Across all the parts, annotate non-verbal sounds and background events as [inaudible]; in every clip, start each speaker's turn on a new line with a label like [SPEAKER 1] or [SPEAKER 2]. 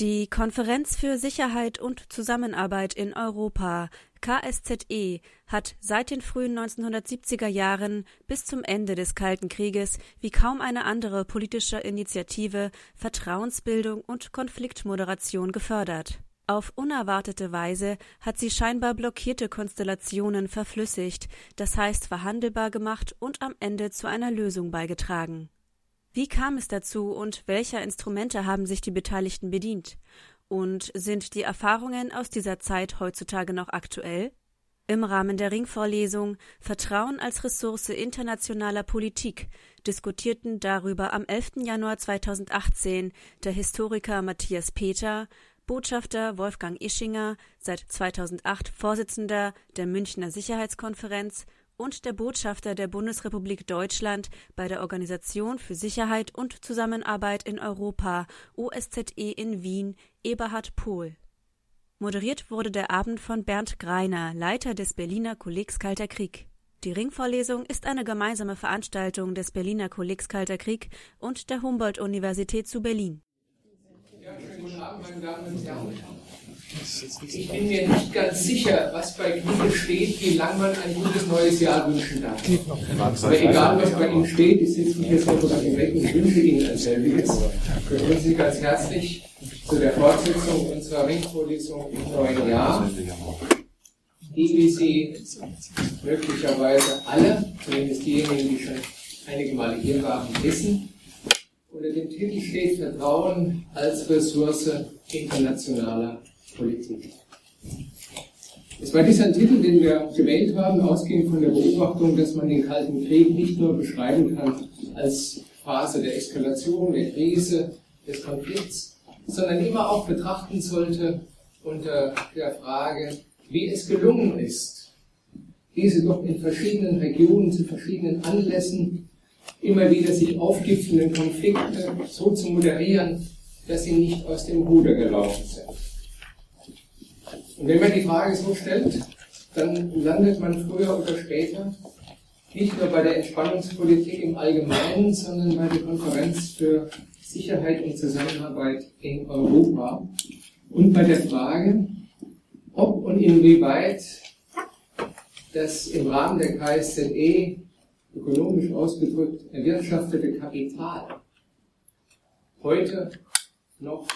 [SPEAKER 1] Die Konferenz für Sicherheit und Zusammenarbeit in Europa, KSZE, hat seit den frühen 1970er Jahren bis zum Ende des Kalten Krieges wie kaum eine andere politische Initiative Vertrauensbildung und Konfliktmoderation gefördert. Auf unerwartete Weise hat sie scheinbar blockierte Konstellationen verflüssigt, das heißt verhandelbar gemacht und am Ende zu einer Lösung beigetragen. Wie kam es dazu und welcher Instrumente haben sich die Beteiligten bedient? Und sind die Erfahrungen aus dieser Zeit heutzutage noch aktuell? Im Rahmen der Ringvorlesung Vertrauen als Ressource internationaler Politik diskutierten darüber am 11. Januar 2018 der Historiker Matthias Peter, Botschafter Wolfgang Ischinger, seit 2008 Vorsitzender der Münchner Sicherheitskonferenz und der Botschafter der Bundesrepublik Deutschland bei der Organisation für Sicherheit und Zusammenarbeit in Europa OSZE in Wien, Eberhard Pohl. Moderiert wurde der Abend von Bernd Greiner, Leiter des Berliner Kollegs Kalter Krieg. Die Ringvorlesung ist eine gemeinsame Veranstaltung des Berliner Kollegs Kalter Krieg und der Humboldt-Universität zu Berlin.
[SPEAKER 2] Ja, schönen guten Abend, meine Damen und Herren. Ich bin mir nicht ganz sicher, was bei Knigge steht, wie lange man ein gutes neues Jahr wünschen darf. Aber egal, was bei Ihnen steht, ich sitze hier so direkt und wünsche Ihnen ein selbiges. Wir begrüßen Sie ganz herzlich zu der Fortsetzung unserer Ringvorlesung im neuen Jahr, die, wie Sie möglicherweise alle, zumindest diejenigen, die schon einige Male hier waren, wissen, unter dem Titel steht Vertrauen als Ressource internationaler Politik. Es war dieser Titel, den wir gewählt haben, ausgehend von der Beobachtung, dass man den Kalten Krieg nicht nur beschreiben kann als Phase der Eskalation, der Krise, des Konflikts, sondern immer auch betrachten sollte unter der Frage, wie es gelungen ist, diese doch in verschiedenen Regionen zu verschiedenen Anlässen immer wieder sich aufgipfelnden Konflikte so zu moderieren, dass sie nicht aus dem Ruder gelaufen sind. Und wenn man die Frage so stellt, dann landet man früher oder später nicht nur bei der Entspannungspolitik im Allgemeinen, sondern bei der Konferenz für Sicherheit und Zusammenarbeit in Europa. Und bei der Frage, ob und inwieweit das im Rahmen der KSZE ökonomisch ausgedrückt erwirtschaftete Kapital heute noch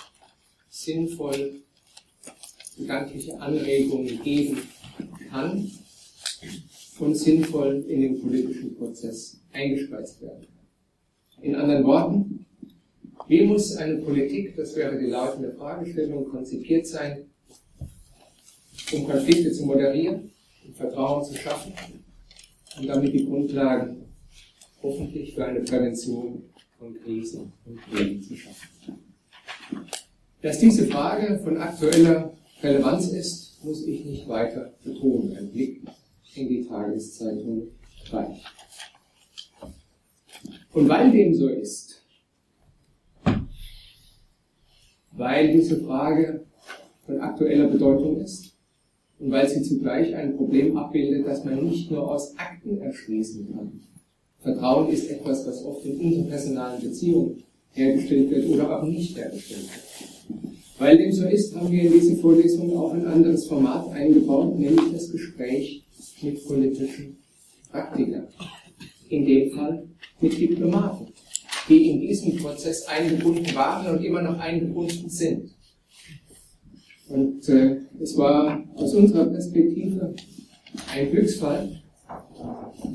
[SPEAKER 2] sinnvoll gedankliche Anregungen geben kann und sinnvoll in den politischen Prozess eingespeist werden kann. In anderen Worten, wie muss eine Politik, das wäre die lautende Fragestellung, konzipiert sein, um Konflikte zu moderieren, um Vertrauen zu schaffen und damit die Grundlagen hoffentlich für eine Prävention von Krisen und Kriegen zu schaffen. Dass diese Frage von aktueller Relevanz ist, muss ich nicht weiter betonen. Ein Blick in die Tageszeitung reicht. Und weil dem so ist, weil diese Frage von aktueller Bedeutung ist und weil sie zugleich ein Problem abbildet, das man nicht nur aus Akten erschließen kann. Vertrauen ist etwas, was oft in interpersonalen Beziehungen hergestellt wird oder auch nicht hergestellt wird. Weil dem so ist, haben wir in diese Vorlesung auch ein anderes Format eingebaut, nämlich das Gespräch mit politischen Praktikern. In dem Fall mit Diplomaten, die in diesem Prozess eingebunden waren und immer noch eingebunden sind. Und äh, es war aus unserer Perspektive ein Glücksfall,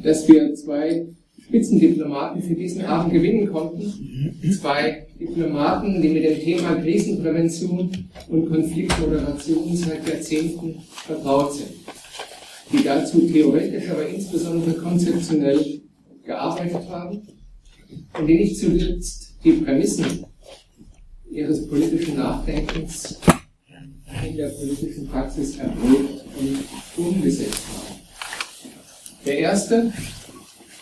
[SPEAKER 2] dass wir zwei Spitzendiplomaten für diesen Abend gewinnen konnten. Zwei Diplomaten, die mit dem Thema Krisenprävention und Konfliktmoderation seit Jahrzehnten vertraut sind, die dazu theoretisch, aber insbesondere konzeptionell gearbeitet haben und die nicht zuletzt die Prämissen ihres politischen Nachdenkens in der politischen Praxis erprobt und umgesetzt haben. Der erste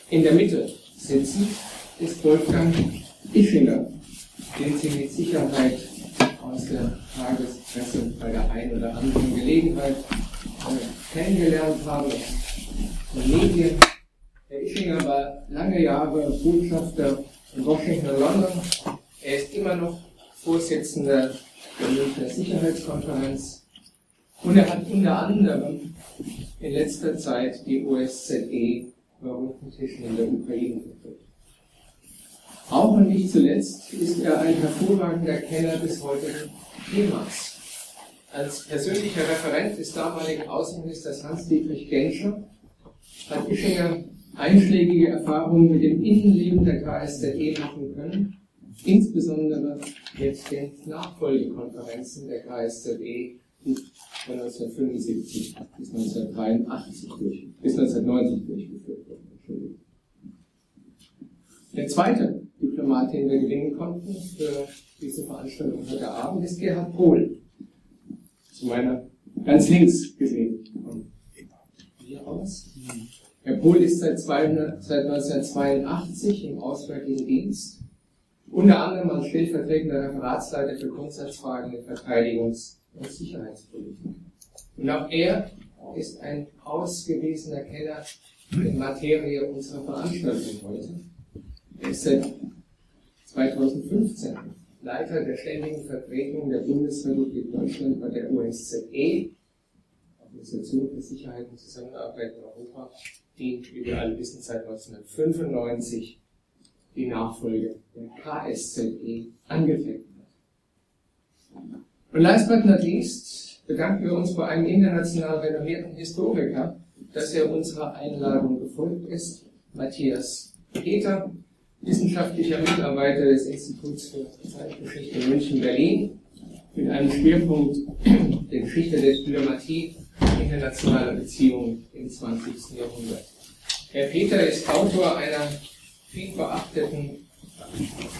[SPEAKER 2] in der Mitte sitzen ist Wolfgang Ischinger, den Sie mit Sicherheit aus der Tagespresse bei der einen oder anderen Gelegenheit äh, kennengelernt haben, Medien. Herr Ischinger war lange Jahre Botschafter in Washington London. Er ist immer noch Vorsitzender der Münchner Sicherheitskonferenz und er hat unter anderem in letzter Zeit die OSZE Tischen in der Ukraine geführt. Auch und nicht zuletzt ist er ein hervorragender Kenner des heutigen Themas. Als persönlicher Referent des damaligen Außenministers Hans-Dietrich Genscher hat Ischinger einschlägige Erfahrungen mit dem Innenleben der KSZE machen können, insbesondere mit den Nachfolgekonferenzen der KSZE, von 1975 bis 1983 durch, bis 1990 durchgeführt wurden. Der zweite Diplomat, den wir gewinnen konnten für diese Veranstaltung heute Abend, ist Gerhard Pohl. Zu meiner ganz links gesehen. Hier aus. Herr Pohl ist seit, 200, seit 1982 im Auswärtigen Dienst, unter anderem als stellvertretender Referatsleiter für Grundsatzfragen der Verteidigungs- und Sicherheitspolitik. Und auch er ist ein ausgewiesener Kenner der Materie unserer Veranstaltung heute. Er ist seit 2015 Leiter der ständigen Vertretung der Bundesrepublik Deutschland bei der OSZE, Organisation für Sicherheit und Zusammenarbeit in Europa, die, wie wir alle wissen, seit 1995 die Nachfolge der KSZE angetreten hat. Und last but not least bedanken wir uns bei einem international renommierten Historiker, dass er unserer Einladung gefolgt ist, Matthias Peter, wissenschaftlicher Mitarbeiter des Instituts für Zeitgeschichte München-Berlin mit einem Schwerpunkt [clears throat] der Geschichte der Diplomatie internationaler Beziehungen im 20. Jahrhundert. Herr Peter ist Autor einer viel beachteten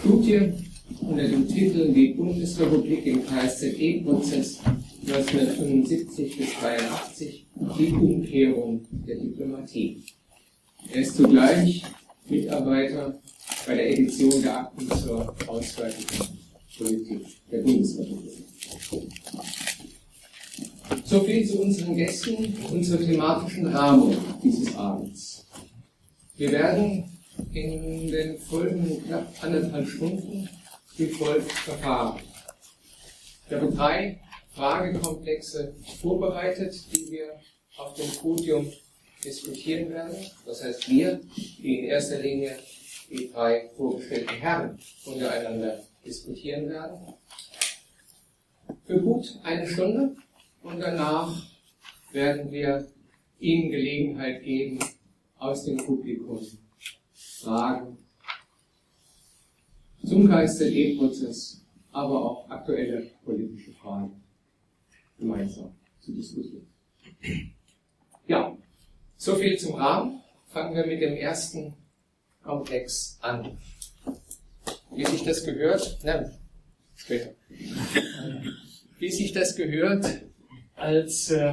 [SPEAKER 2] Studie unter dem Titel Die Bundesrepublik im KSZE-Prozess 1975 bis 83, die Umkehrung der Diplomatie. Er ist zugleich Mitarbeiter bei der Edition der Akten zur Auswärtigen Politik der Bundesrepublik. So viel zu unseren Gästen und zur thematischen Rahmung dieses Abends. Wir werden in den folgenden knapp anderthalb Stunden folgt verfahren. Ich habe drei Fragekomplexe vorbereitet, die wir auf dem Podium diskutieren werden. Das heißt, wir, die in erster Linie die drei vorgestellten Herren untereinander diskutieren werden. Für gut eine Stunde und danach werden wir Ihnen Gelegenheit geben, aus dem Publikum Fragen zum KSZE-Prozess, aber auch aktuelle politische Fragen gemeinsam zu diskutieren. Ja, so viel zum Rahmen. Fangen wir mit dem ersten Komplex an. Wie sich das gehört, nein, später. Wie sich das gehört, als äh,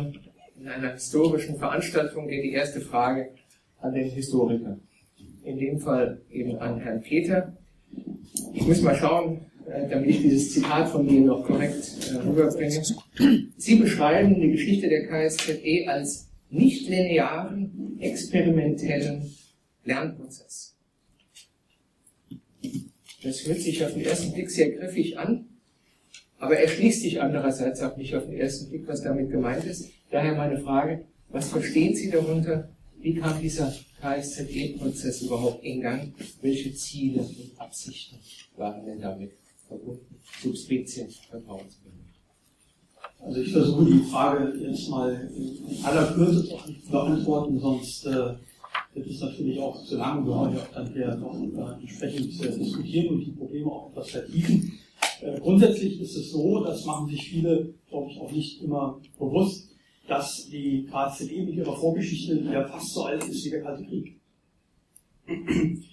[SPEAKER 2] in einer historischen Veranstaltung geht die erste Frage an den Historiker. In dem Fall eben an Herrn Peter. Ich muss mal schauen, äh, damit ich dieses Zitat von mir noch korrekt äh, rüberbringe. Sie beschreiben die Geschichte der KSZE als nicht linearen, experimentellen Lernprozess. Das hört sich auf den ersten Blick sehr griffig an, aber erschließt sich andererseits auch nicht auf den ersten Blick, was damit gemeint ist. Daher meine Frage, was verstehen Sie darunter? Wie kam dieser KSZE-Prozess überhaupt in Gang? Welche Ziele und Absichten waren denn damit verbunden? Subspezien Vertrauensbildung.
[SPEAKER 3] Also ich versuche die Frage jetzt mal in aller Kürze zu beantworten, sonst äh, wird es natürlich auch zu lange, wir wollen ja auch dann hier noch äh, entsprechend äh, diskutieren und die Probleme auch etwas vertiefen. Äh, grundsätzlich ist es so, das machen sich viele, glaube ich, auch nicht immer bewusst, dass die KZE mit ihrer Vorgeschichte ja fast so alt ist wie der Kalte Krieg. [clears throat]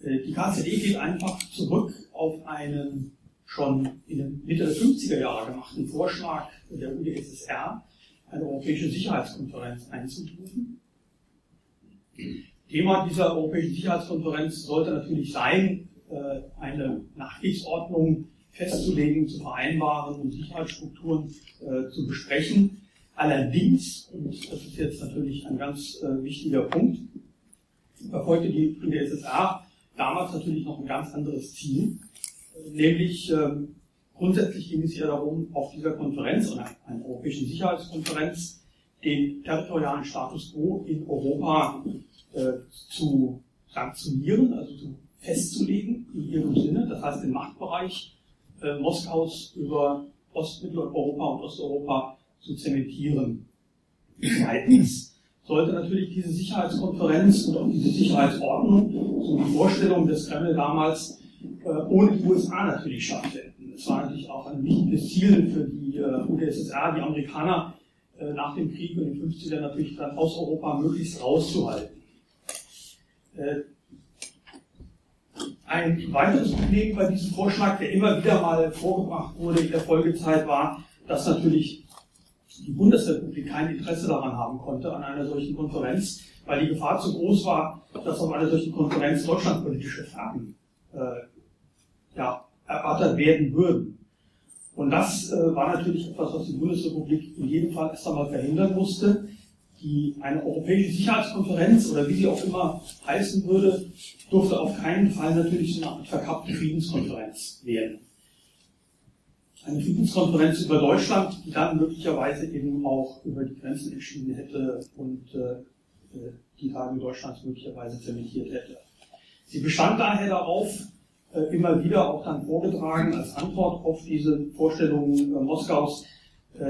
[SPEAKER 3] Äh, die KZE geht einfach zurück auf einen schon in den Mitte der 50er Jahre gemachten Vorschlag der UdSSR eine europäische Sicherheitskonferenz einzuberufen. Thema dieser Europäischen Sicherheitskonferenz sollte natürlich sein, äh, eine Nachkriegsordnung festzulegen, zu vereinbaren und Sicherheitsstrukturen äh, zu besprechen. Allerdings, und das ist jetzt natürlich ein ganz äh, wichtiger Punkt, verfolgte die UdSSR damals natürlich noch ein ganz anderes Ziel, nämlich ähm, grundsätzlich ging es ja darum, auf dieser Konferenz, einer, einer europäischen Sicherheitskonferenz, den territorialen Status quo in Europa äh, zu sanktionieren, also zu festzulegen in ihrem Sinne, das heißt den Machtbereich äh, Moskaus über Ostmitteleuropa und Osteuropa zu zementieren. Zweitens sollte natürlich diese Sicherheitskonferenz und auch diese Sicherheitsordnung, so die Vorstellung des Kreml damals, äh, ohne die USA natürlich stattfinden. Es war natürlich auch ein wichtiges Ziel für die äh, UdSSR, die Amerikaner äh, nach dem Krieg in den 50ern natürlich dann aus Europa möglichst rauszuhalten. Äh, ein weiteres Problem bei diesem Vorschlag, der immer wieder mal vorgebracht wurde in der Folgezeit, war, dass natürlich die Bundesrepublik kein Interesse daran haben konnte, an einer solchen Konferenz, weil die Gefahr zu groß war, dass auf einer solchen Konferenz deutschlandpolitische Fragen äh, ja, erörtert werden würden. Und das äh, war natürlich etwas, was die Bundesrepublik in jedem Fall erst einmal verhindern musste. Die, eine europäische Sicherheitskonferenz oder wie sie auch immer heißen würde, durfte auf keinen Fall natürlich so eine verkappte Friedenskonferenz werden eine Friedenskonferenz über Deutschland, die dann möglicherweise eben auch über die Grenzen entschieden hätte und äh, äh, die Tage Deutschlands möglicherweise zementiert hätte. Sie bestand daher darauf, äh, immer wieder auch dann vorgetragen als Antwort auf diese Vorstellungen äh, Moskaus,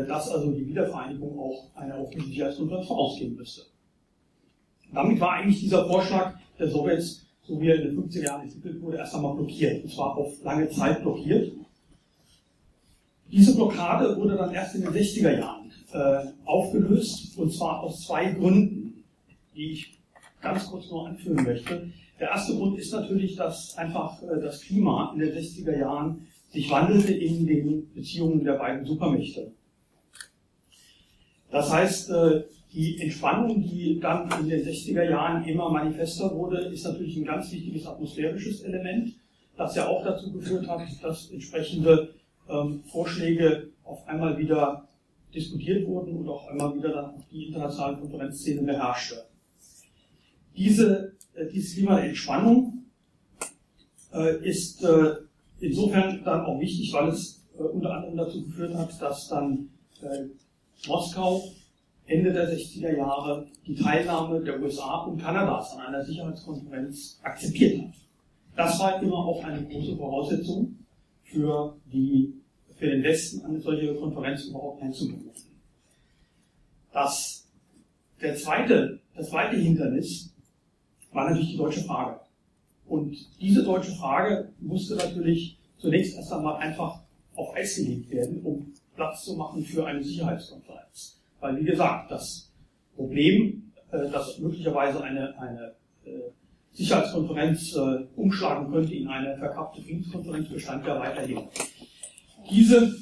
[SPEAKER 3] dass also die Wiedervereinigung auch einer europäischen Sicherheitskonferenz vorausgehen müsste. Damit war eigentlich dieser Vorschlag der Sowjets, so wie er in den 50er Jahren entwickelt wurde, erst einmal blockiert. Und zwar auf lange Zeit blockiert. Diese Blockade wurde dann erst in den 60er Jahren äh, aufgelöst, und zwar aus zwei Gründen, die ich ganz kurz nur anführen möchte. Der erste Grund ist natürlich, dass einfach äh, das Klima in den 60er Jahren sich wandelte in den Beziehungen der beiden Supermächte. Das heißt, äh, die Entspannung, die dann in den 60er Jahren immer manifester wurde, ist natürlich ein ganz wichtiges atmosphärisches Element, das ja auch dazu geführt hat, dass entsprechende ähm, Vorschläge auf einmal wieder diskutiert wurden und auch einmal wieder dann auch die internationale Konferenzszene beherrschte. Diese, äh, dieses Klima der Entspannung äh, ist äh, insofern dann auch wichtig, weil es äh, unter anderem dazu geführt hat, dass dann äh, Moskau Ende der 60er Jahre die Teilnahme der USA und Kanadas an einer Sicherheitskonferenz akzeptiert hat. Das war immer auch eine große Voraussetzung für, die, für den Westen eine solche Konferenz überhaupt einzuberufen. Das, der zweite, das zweite Hindernis war natürlich die deutsche Frage. Und diese deutsche Frage musste natürlich zunächst erst einmal einfach auf Eis gelegt werden, um Platz zu machen für eine Sicherheitskonferenz. Weil, wie gesagt, das Problem, äh, dass möglicherweise eine, eine äh, Sicherheitskonferenz äh, umschlagen könnte in eine verkappte Friedenskonferenz, bestand ja weiterhin. Diese,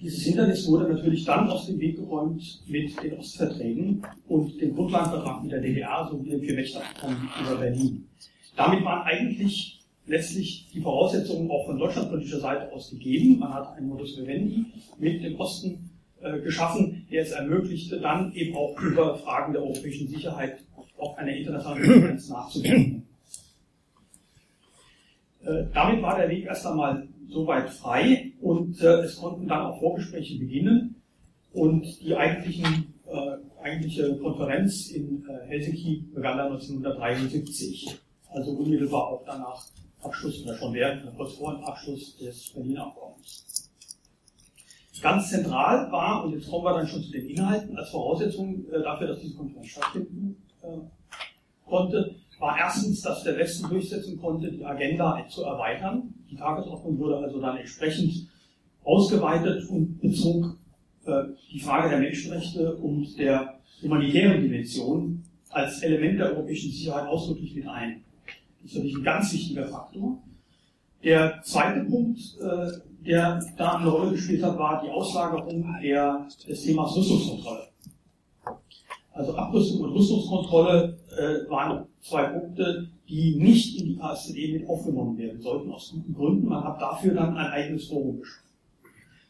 [SPEAKER 3] dieses Hindernis wurde natürlich dann aus dem Weg geräumt mit den Ostverträgen und dem Grundlagenvertrag mit der DDR sowie dem Viermächterabkommen über Berlin. Damit waren eigentlich letztlich die Voraussetzungen auch von deutschlandpolitischer Seite aus gegeben. Man hat einen Modus vivendi mit dem Osten äh, geschaffen, der es ermöglichte, dann eben auch über Fragen der europäischen Sicherheit auf einer internationalen Konferenz nachzudenken. Äh, damit war der Weg erst einmal soweit frei und äh, es konnten dann auch Vorgespräche beginnen und die eigentlichen, äh, eigentliche Konferenz in äh, Helsinki begann dann 1973, also unmittelbar auch danach Abschluss oder schon während, kurz vor dem Abschluss des Berliner Abkommens. Ganz zentral war, und jetzt kommen wir dann schon zu den Inhalten, als Voraussetzung äh, dafür, dass diese Konferenz stattfinden äh, konnte, war erstens, dass der Westen durchsetzen konnte, die Agenda zu erweitern. Die Tagesordnung wurde also dann entsprechend ausgeweitet und bezog äh, die Frage der Menschenrechte und der humanitären Dimension als Element der europäischen Sicherheit ausdrücklich mit ein. Das ist natürlich ein ganz wichtiger Faktor. Der zweite Punkt, äh, der da eine Rolle gespielt hat, war die Auslagerung der, des Themas Rüstungskontrolle. Also Abrüstung und Rüstungskontrolle äh, waren zwei Punkte, die nicht in die KSZE mit aufgenommen werden sollten, aus guten Gründen. Man hat dafür dann ein eigenes Forum geschaffen.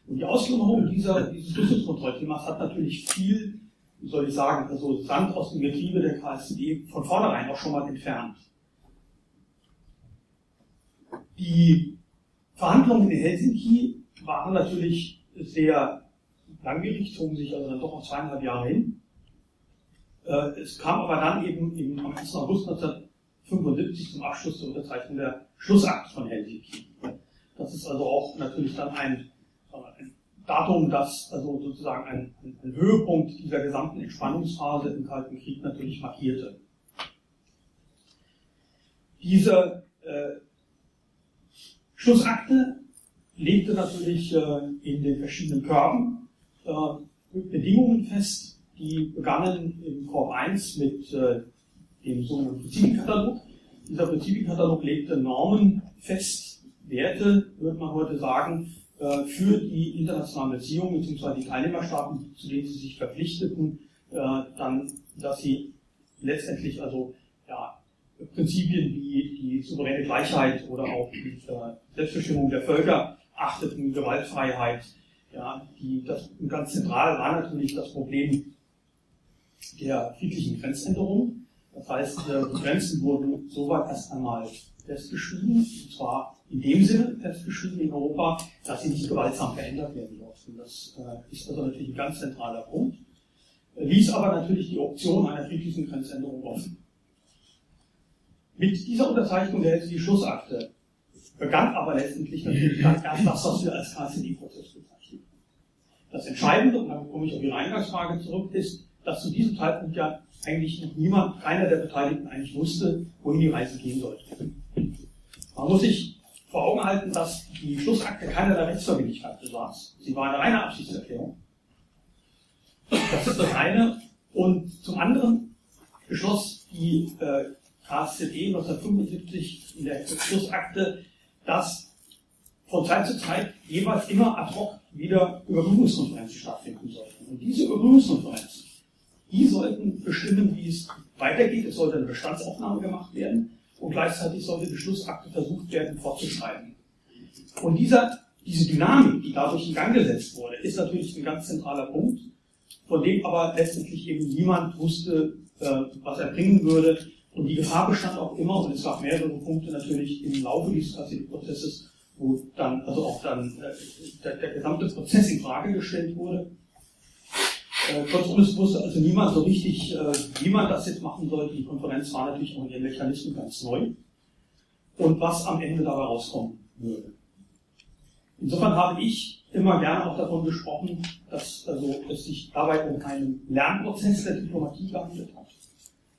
[SPEAKER 3] Und die Ausklammerung dieser, dieses Rüstungskontrollthemas hat natürlich viel, wie soll ich sagen, also Sand aus dem Getriebe der KSZE von vornherein auch schon mal entfernt. Die Verhandlungen in Helsinki waren natürlich sehr langwierig, zogen sich also dann doch auf zweieinhalb Jahre hin. Äh, es kam aber dann eben im, am 1. August 1975 zum Abschluss der Unterzeichnung der Schlussakt von Helsinki. Das ist also auch natürlich dann ein, ein Datum, das also sozusagen ein, ein, Höhepunkt dieser gesamten Entspannungsphase im Kalten Krieg natürlich markierte. Diese äh, Schlussakte legte natürlich äh, in den verschiedenen Körben äh, Bedingungen fest, die begannen im Korb 1 mit äh, dem sogenannten Prinzipienkatalog. Dieser Prinzipienkatalog legte Normen fest, Werte, würde man heute sagen, äh, für die internationalen Beziehungen bzw. die Teilnehmerstaaten, zu denen sie sich verpflichteten, äh, dann, dass sie letztendlich also ja, Prinzipien wie die souveräne Gleichheit oder auch die äh, Selbstbestimmung der Völker achteten, Gewaltfreiheit. Ja, die, das, ganz zentral war natürlich das Problem der friedlichen Grenzänderung. Das heißt, äh, die Grenzen wurden soweit erst einmal festgeschrieben, und zwar in dem Sinne festgeschrieben in Europa, dass sie nicht gewaltsam verändert werden durften. Das äh, ist also natürlich ein ganz zentraler Punkt. Ließ aber natürlich die Option einer friedlichen Grenzänderung offen. Mit dieser Unterzeichnung der die Schlussakte begann aber letztendlich natürlich dann erst das, was wir als KCD-Prozess bezeichnen. Das Entscheidende, und dann komme ich auf Ihre Eingangsfrage zurück, ist, dass zu diesem Zeitpunkt ja eigentlich niemand, keiner der Beteiligten eigentlich wusste, wohin die Reise gehen sollte. Man muss sich vor Augen halten, dass die Schlussakte keinerlei Rechtsverbindlichkeit besaß. Sie war eine reine Absichtserklärung. Das ist das eine. Und zum anderen beschloss die äh, KSZE 1975 in der Schlussakte, dass von Zeit zu Zeit jeweils immer ad hoc wieder Überprüfungskonferenzen stattfinden sollten. Und diese Überprüfungskonferenzen die sollten bestimmen, wie es weitergeht. Es sollte eine Bestandsaufnahme gemacht werden und gleichzeitig sollte die Schlussakte versucht werden fortzuschreiben. Und dieser, diese Dynamik, die dadurch in Gang gesetzt wurde, ist natürlich ein ganz zentraler Punkt, von dem aber letztendlich eben niemand wusste, äh, was er bringen würde. Und die Gefahr bestand auch immer, und es gab mehrere Punkte natürlich im Laufe dieses Prozesses, wo dann, also auch dann äh, der, der gesamte Prozess in Frage gestellt wurde. Äh, kurzum, wusste also niemand so richtig, äh, wie man das jetzt machen sollte. Die Konferenz war natürlich auch in ihren Mechanismen ganz neu. Und was am Ende dabei rauskommen würde. Insofern habe ich immer gerne auch davon gesprochen, dass also es sich dabei um einen Lernprozess der Diplomatie gehandelt hat.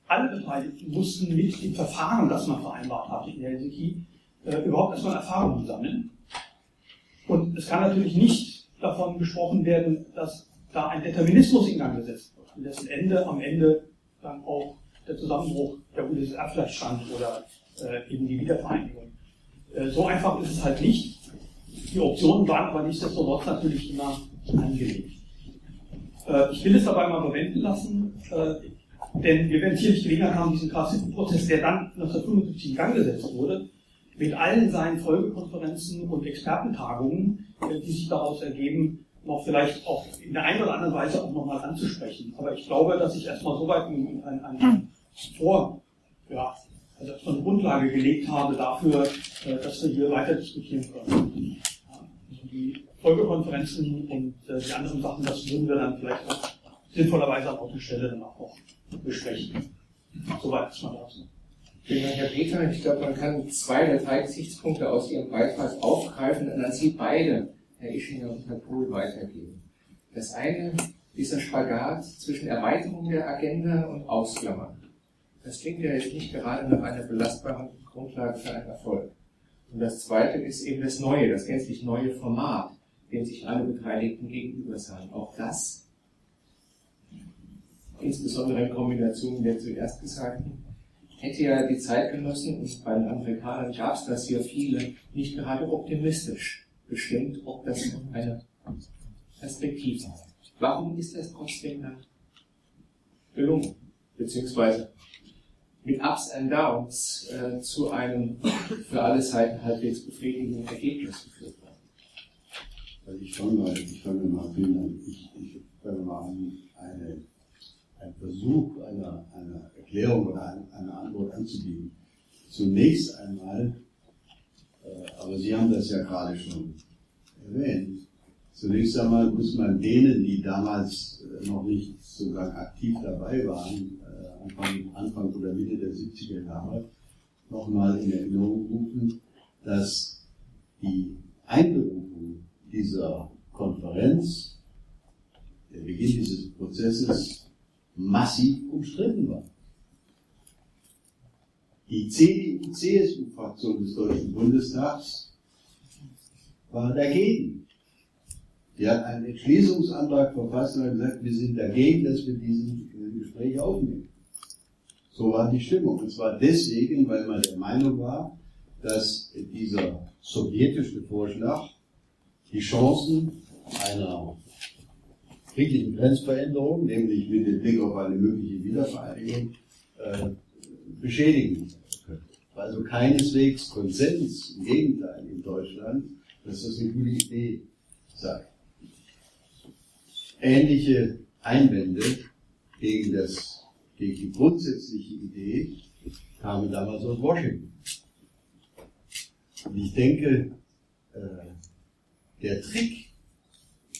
[SPEAKER 3] Alle Beteiligten mussten mit dem Verfahren, das man vereinbart hatte in Helsinki, äh, überhaupt erstmal Erfahrungen sammeln. Und es kann natürlich nicht davon gesprochen werden, dass da ein Determinismus in Gang gesetzt wird, an dessen Ende am Ende dann auch der Zusammenbruch der UdSSR vielleicht stand oder äh, eben die Wiedervereinigung. Äh, so einfach ist es halt nicht. Die Optionen waren aber nichtsdestotrotz natürlich immer angelegt. Äh, ich will es dabei mal verwenden lassen, äh, denn wir werden sicherlich Gelegenheit haben, diesen KCU-Prozess, der dann 1975 in Gang gesetzt wurde, mit allen seinen Folgekonferenzen und Expertentagungen, äh, die sich daraus ergeben, noch vielleicht auch in der einen oder anderen Weise auch nochmal anzusprechen. Aber ich glaube, dass ich erstmal soweit ein, ein, ein Vor, ja, also erstmal eine Grundlage gelegt habe dafür, äh, dass wir hier weiter diskutieren können. Also die Folgekonferenzen und äh, die anderen Sachen, das würden wir dann vielleicht auch sinnvollerweise an Ort und Stelle dann auch noch besprechen. Soweit ist mal dazu.
[SPEAKER 2] Vielen Dank, Herr Peter. Ich glaube, man kann zwei der drei Gesichtspunkte aus Ihrem Beitrag aufgreifen und an Sie beide Herr Ischinger und Herr Pohl weitergeben. Das eine ist der Spagat zwischen Erweiterung der Agenda und Ausklammern. Das klingt ja jetzt nicht gerade nach einer belastbaren Grundlage für einen Erfolg. Und das zweite ist eben das neue, das gänzlich neue Format, dem sich alle Beteiligten gegenüber sahen. Auch das, insbesondere in Kombination mit der zuerst Gesagten, hätte ja die Zeit genossen, und bei den Amerikanern gab es das hier viele, nicht gerade optimistisch bestimmt, ob das eine Perspektive hat. Warum ist das trotzdem dann gelungen? Beziehungsweise mit Ups and Downs äh, zu einem für alle Seiten halbwegs befriedigenden Ergebnis geführt worden.
[SPEAKER 4] Also ich fange mal, ich fange mal an. Ich, ich fange mal an, eine, einen Versuch einer, einer Erklärung oder eine, eine Antwort anzubieten. Zunächst einmal, aber Sie haben das ja gerade schon erwähnt, zunächst einmal muss man denen, die damals äh, noch nicht sozusagen aktiv dabei waren, Anfang, Anfang oder Mitte der 70er Jahre nochmal in Erinnerung rufen, dass die Einberufung dieser Konferenz, der Beginn dieses Prozesses, massiv umstritten war. Die CDU-CSU-Fraktion des Deutschen Bundestags war dagegen. Sie hat einen Entschließungsantrag verfasst und hat gesagt, wir sind dagegen, dass wir diesen Gespräch aufnehmen. So war die Stimmung. Und zwar deswegen, weil man der Meinung war, dass dieser sowjetische Vorschlag die Chancen einer friedlichen Grenzveränderung, nämlich mit dem Blick auf eine mögliche Wiedervereinigung, äh, beschädigen könnte. Also keineswegs Konsens, im Gegenteil in Deutschland, dass das eine gute Idee sei. Ähnliche Einwände gegen das gegen die grundsätzliche Idee kamen damals aus Washington. Und ich denke, äh, der Trick,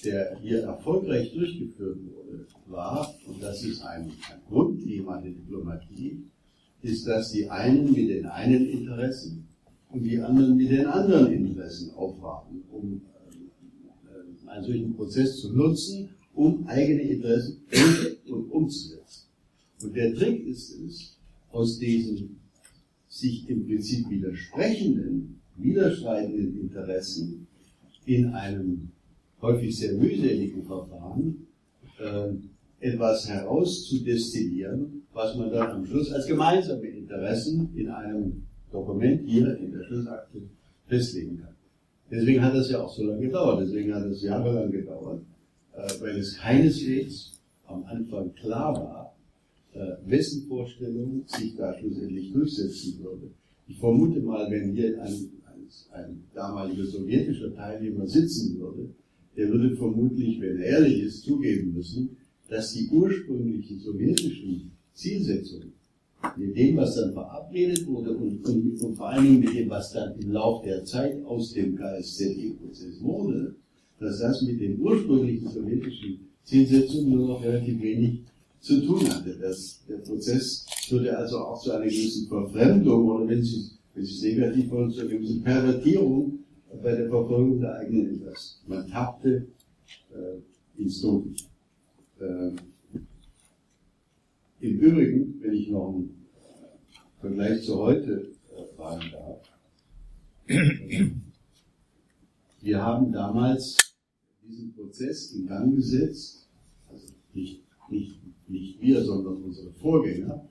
[SPEAKER 4] der hier erfolgreich durchgeführt wurde, war, und das ist ein, ein Grundthema der Diplomatie, ist, dass die einen mit den einen Interessen und die anderen mit den anderen Interessen aufwarten, um äh, einen solchen Prozess zu nutzen, um eigene Interessen und umzusetzen. Und der Trick ist es, aus diesen sich im Prinzip widersprechenden, widerstreitenden Interessen in einem häufig sehr mühseligen Verfahren äh, etwas herauszudestillieren, was man dann am Schluss als gemeinsame Interessen in einem Dokument hier in der Schlussakte festlegen kann. Deswegen hat das ja auch so lange gedauert, deswegen hat es jahrelang gedauert, äh, weil es keineswegs am Anfang klar war, äh, wessen Vorstellung sich da schlussendlich durchsetzen würde. Ich vermute mal, wenn hier ein, ein, ein damaliger sowjetischer Teilnehmer sitzen würde, der würde vermutlich, wenn er ehrlich ist, zugeben müssen, dass die ursprünglichen sowjetischen Zielsetzungen mit dem, was dann verabredet wurde und, und, und, vor allen Dingen mit dem, was dann im Laufe der Zeit aus dem KSZE-Prozess wurde, dass das mit den ursprünglichen sowjetischen Zielsetzungen nur noch relativ wenig zu tun hatte. Das, der Prozess führte also auch zu einer gewissen Verfremdung oder wenn Sie, wenn Sie es negativ wollen, zu einer gewissen Pervertierung bei der Verfolgung der eigenen Interessen. Man tappte äh, ins Dunkel. Äh, Im Übrigen, wenn ich noch einen Vergleich zu heute äh, wagen darf, wir haben damals diesen Prozess in Gang gesetzt, also nicht, nicht nicht wir, sondern unsere Vorgänger,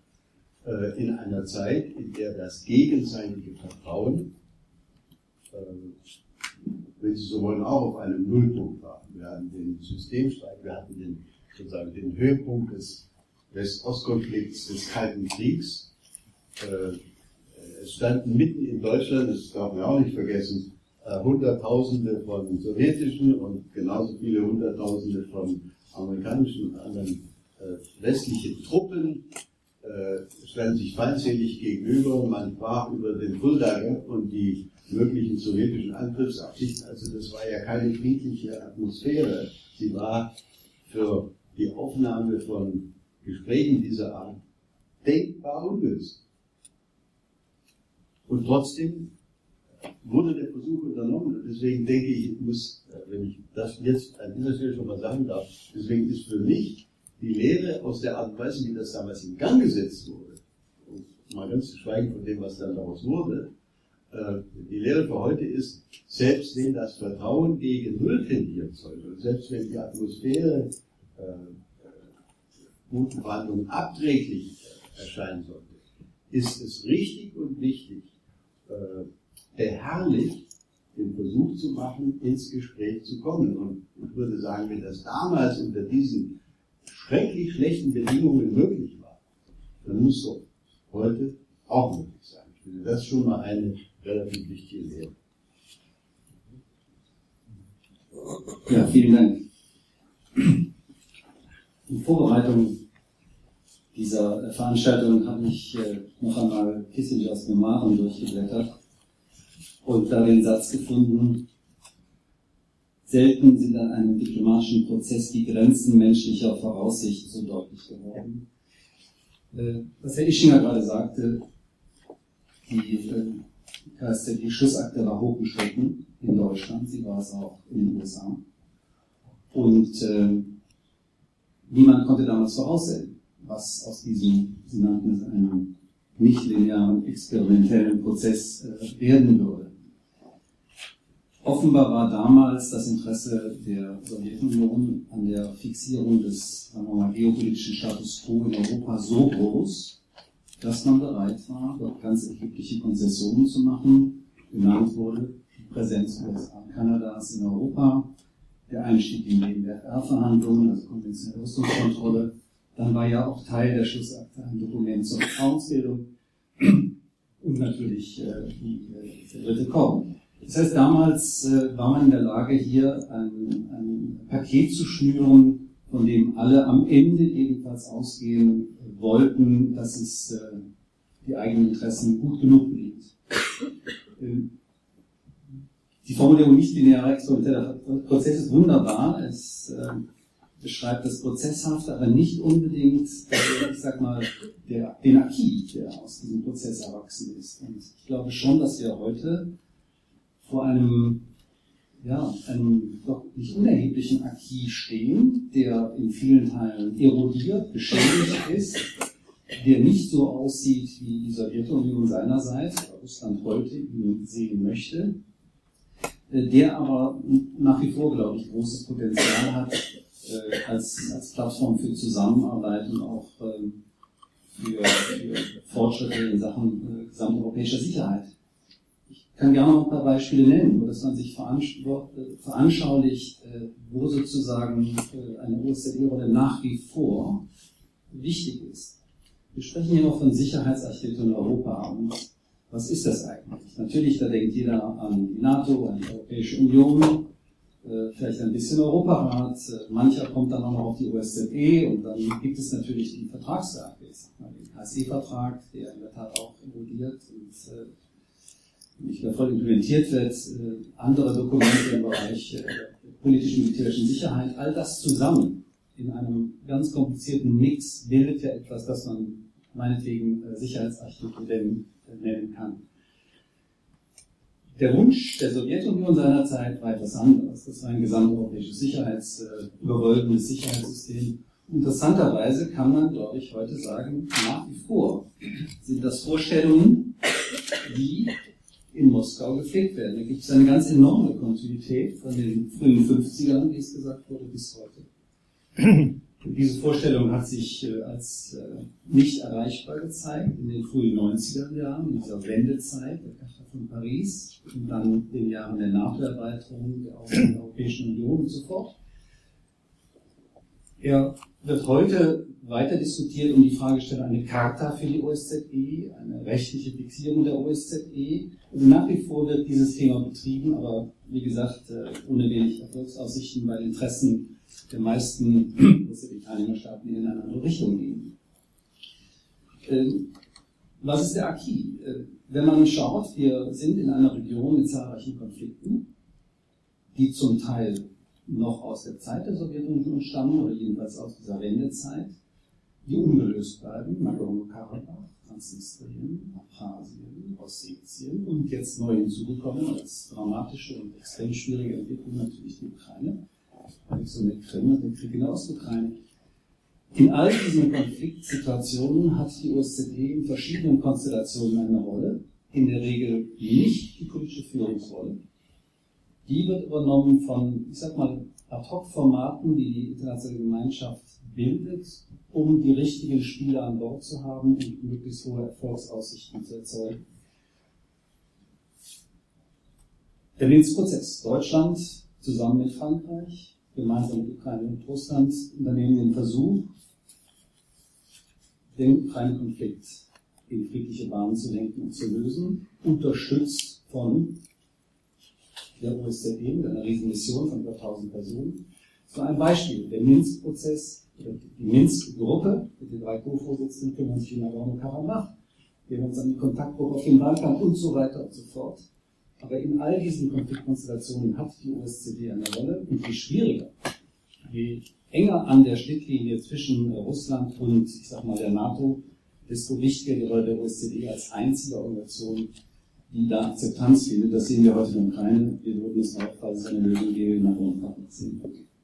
[SPEAKER 4] äh, in einer Zeit, in der das gegenseitige Vertrauen, äh, wenn Sie so wollen, auch auf einem Nullpunkt war. Wir hatten den Systemstreit, wir hatten den, sozusagen den Höhepunkt des West-Ost-Konflikts, des Kalten Kriegs. Äh, es standen mitten in Deutschland, das darf man auch nicht vergessen, Hunderttausende von sowjetischen und genauso viele Hunderttausende von amerikanischen und anderen äh, westliche Truppen äh, standen sich feindselig gegenüber. Man sprach über den Fuldager und die möglichen sowjetischen Angriffsabsichten. Also das war ja keine friedliche Atmosphäre. Sie war für die Aufnahme von Gesprächen dieser Art denkbar ungünstig. Und trotzdem wurde der Versuch unternommen. Und deswegen denke ich, ich muss, äh, wenn ich das jetzt an dieser Stelle schon mal sagen darf, deswegen ist für mich die Lehre aus der Art und Weise, wie das damals in Gang gesetzt wurde, mal ganz zu schweigen von dem, was dann daraus wurde, äh, die Lehre für heute ist, selbst wenn das Vertrauen gegen Null tendieren sollte, und selbst wenn die Atmosphäre Verhandlungen abträglich erscheinen sollte, ist es richtig und wichtig, äh, beharrlich den Versuch zu machen, ins Gespräch zu kommen. Und ich würde sagen, wenn das damals unter diesen schrecklich schlechten Bedingungen möglich war, dann muss so heute auch möglich sein. Ich finde das schon mal eine relativ wichtige Lehre.
[SPEAKER 5] Ja, vielen Dank. In Vorbereitung dieser Veranstaltung habe ich äh, noch einmal Kissingers Memoiren durchgeblättert und da den Satz gefunden, selten sind an einem diplomatischen Prozess die Grenzen menschlicher Voraussicht so deutlich geworden. Äh, was Herr Ischinger gerade sagte, die äh, die Schussakte war hochgeschritten in Deutschland, sie war es auch in den USA. Und äh, niemand konnte damals voraussehen, was aus diesem, Sie nannten es einen nicht linearen experimentellen Prozess äh, werden würde. Offenbar war damals das Interesse der Sowjetunion an der Fixierung des sagen wir mal, geopolitischen Status quo in Europa so groß, dass man bereit war, dort ganz erhebliche Konzessionen zu machen. Genannt wurde die Präsenz USA und Kanadas in Europa, der Einstieg in die WFR-Verhandlungen, also konventionelle Rüstungskontrolle. Dann war ja auch Teil der Schlussakte ein Dokument zur Vertrauensbildung und natürlich äh, die, äh, der dritte Korb. Das heißt, damals äh, war man in der Lage, hier ein, ein Paket zu schnüren, von dem alle am Ende jedenfalls ausgehen wollten, dass es äh, die eigenen Interessen gut genug bedient. Ähm, die Formulierung nicht linearer experimenteller Prozess ist wunderbar. Es äh, beschreibt das Prozesshafte, aber nicht unbedingt, ich sag mal, der, den Acquis, der aus diesem Prozess erwachsen ist. Und ich glaube schon, dass wir heute vor einem, ja, einem doch nicht unerheblichen Acquis stehen, der in vielen Teilen erodiert, beschädigt ist, der nicht so aussieht, wie die Sowjetunion seinerseits, Russland heute ihn sehen möchte, äh, der aber nach wie vor, glaube ich, großes Potenzial hat äh, als, als Plattform für Zusammenarbeit und auch äh, für, für Fortschritte in Sachen äh, gesamteuropäischer Sicherheit kann gerne noch ein paar Beispiele nennen, wo das man sich veranschaulicht, äh, wo sozusagen äh, eine OSZE-Rolle nach wie vor wichtig ist. Wir sprechen hier noch von Sicherheitsarchitektur in Europa. Und was ist das eigentlich? Natürlich, da denkt jeder an die NATO, an die Europäische Union, vielleicht ein bisschen Europarat, mancher kommt dann auch noch auf die OSZE und dann gibt es natürlich die Vertragswerke, den KSE-Vertrag, der in der Tat auch involviert und nicht mehr voll implementiert wird, äh, andere Dokumente im Bereich äh, politischen militärischen Sicherheit, all das zusammen in einem ganz komplizierten Mix bildet ja etwas, das man meinetwegen äh, Sicherheitsarchitektur nennen kann. Der Wunsch der Sowjetunion seinerzeit war etwas anderes. Das war ein gesamteuropäisches Sicherheits, überwölbendes Sicherheitssystem. Interessanterweise kann man, glaube ich, heute sagen, nach wie vor sind das Vorstellungen, die in Moskau gepflegt werden. Da gibt es eine ganz enorme Kontinuität von den frühen 50ern, wie es gesagt wurde, bis heute. Diese Vorstellung hat sich äh, als äh, nicht erreichbar gezeigt in den frühen 90er Jahren, in dieser Wendezeit der Charta von Paris und dann den Jahren der NATO-Erweiterung der Europäischen Union und so fort. Er wird heute weiter diskutiert um die Fragestellung eine Charta für die OSZE, eine rechtliche Fixierung der OSZE. Also nach wie vor wird dieses Thema betrieben, aber wie gesagt, äh, ohne wenig Erfolgsaussichten, weil Interessen der meisten OSZE-Teilnehmerstaaten in eine andere Richtung gehen. Ähm, was ist der Acquis? Äh, wenn man schaut, wir sind in einer Region mit zahlreichen Konflikten, die zum Teil noch aus der Zeit der Sowjetunion stammen oder jedenfalls aus dieser Wendezeit die ungelöst bleiben, Nagorno-Karabach, Transnistrien, Abchasien, Ossetien und jetzt neu hinzugekommen als dramatische und extrem schwierige Entwicklung natürlich die Ukraine, so mit Krim dem Krieg in der. In all diesen Konfliktsituationen hat die OSZE in verschiedenen Konstellationen eine Rolle, in der Regel nicht die politische Führungsrolle. Die wird übernommen von, ich sag mal, Ad-Hoc-Formaten, die die internationale Gemeinschaft bildet, um die richtigen Spieler an Bord zu haben und möglichst hohe Erfolgsaussichten zu erzeugen. Der Minsk-Prozess. Deutschland zusammen mit Frankreich, gemeinsam mit Ukraine und Russland unternehmen den Versuch, den Ukraine-Konflikt in friedliche Bahnen zu lenken und zu lösen, unterstützt von der OSZE mit einer riesen Mission von über 1000 Personen. So ein Beispiel, der Minsk-Prozess, die Minsk-Gruppe, mit den drei Co-Vorsitzenden kümmern sich um Nagorno-Karabach, wir uns an die Kontaktgruppe auf dem Balkan und so weiter und so fort. Aber in all diesen Konfliktkonstellationen hat die OSZE eine Rolle und je schwieriger, je enger an der Schnittlinie zwischen Russland und, ich sag mal, der NATO, desto wichtiger die Rolle der OSZE als einzige Organisation, die da Akzeptanz findet. Das sehen wir heute der Ukraine. Wir würden es auch, falls es eine Lösung gäbe, nach Ungarn sehen.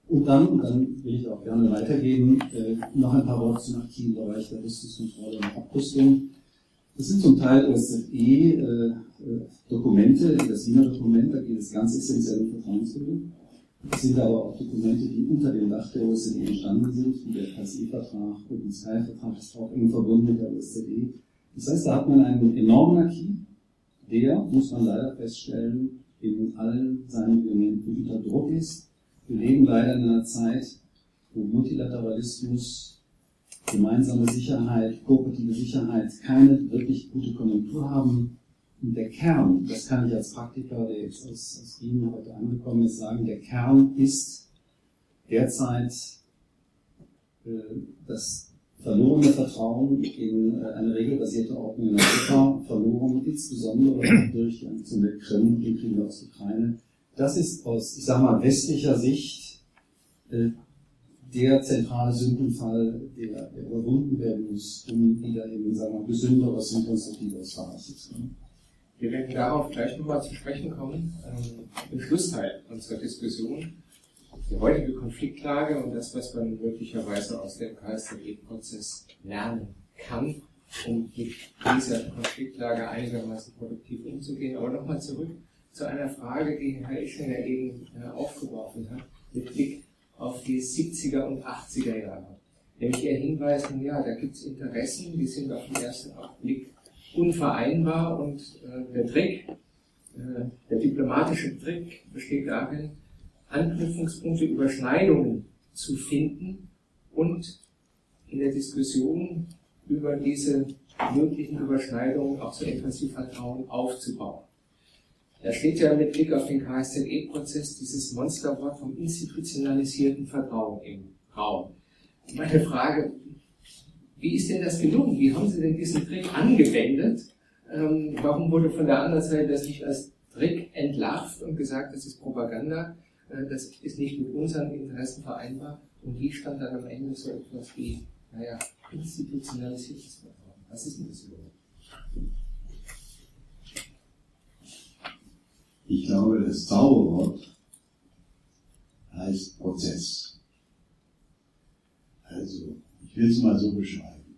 [SPEAKER 5] Und dann, und dann will ich auch gerne weitergeben, äh, noch ein paar Worte zum aktiven Bereich der Rüstungskontrolle und Abrüstung. Das sind zum Teil OSZE-Dokumente, äh, das Wiener Dokument, da geht es ganz essentiell um Vertrauensbildung. Das sind aber auch Dokumente, die unter dem Dach der OSZE entstanden sind, wie der KSE-Vertrag und der Sky-Vertrag ist auch eng verbunden mit der OSZE. Das heißt, da hat man einen enormen Archiv, der, muss man leider feststellen, in allen seinen Elementen unter Druck ist. Wir leben leider in einer Zeit, wo Multilateralismus, gemeinsame Sicherheit, kooperative Sicherheit keine wirklich gute Konjunktur haben. Und der Kern, das kann ich als Praktiker, der jetzt aus, aus Wien heute angekommen ist, sagen, der Kern ist derzeit äh, das verlorene Vertrauen in äh, eine regelbasierte Ordnung in Europa, verloren insbesondere durch den zum Krim, den Krieg aus der Ukraine. Das ist aus, ich sage mal, westlicher Sicht äh, der zentrale Sündenfall, der, der überwunden werden muss, um wieder in, sagen wir, gesünderes und konstruktiveres Verhalten zu kommen.
[SPEAKER 2] Wir werden darauf gleich nochmal zu sprechen kommen, ähm, im Schlussteil unserer Diskussion. Die heutige Konfliktlage und das, was man möglicherweise aus dem KSZE-Prozess lernen kann, um mit dieser Konfliktlage einigermaßen produktiv umzugehen. Aber nochmal zurück zu einer Frage, die Herr Ischner eben äh, aufgeworfen hat, mit Blick auf die 70er und 80er Jahre. Nämlich Ihr Hinweis, ja, da gibt es Interessen, die sind auf den ersten Blick unvereinbar und äh, der Trick, äh, der diplomatische Trick besteht darin, Anknüpfungspunkte, Überschneidungen zu finden und in der Diskussion über diese möglichen Überschneidungen auch so etwas wie Vertrauen aufzubauen. Da steht ja mit Blick auf den KSZE-Prozess dieses Monsterwort vom institutionalisierten Vertrauen im Raum. Meine Frage, wie ist denn das gelungen? Wie haben Sie denn diesen Trick angewendet? Ähm, warum wurde von der anderen Seite das nicht als Trick entlarvt und gesagt, das ist Propaganda, äh, das ist nicht mit unseren Interessen vereinbar? Und wie stand dann am Ende so etwas wie, naja, institutionalisiertes Vertrauen? Was ist denn das überhaupt?
[SPEAKER 4] Ich glaube, das Zauberwort heißt Prozess. Also, ich will es mal so beschreiben.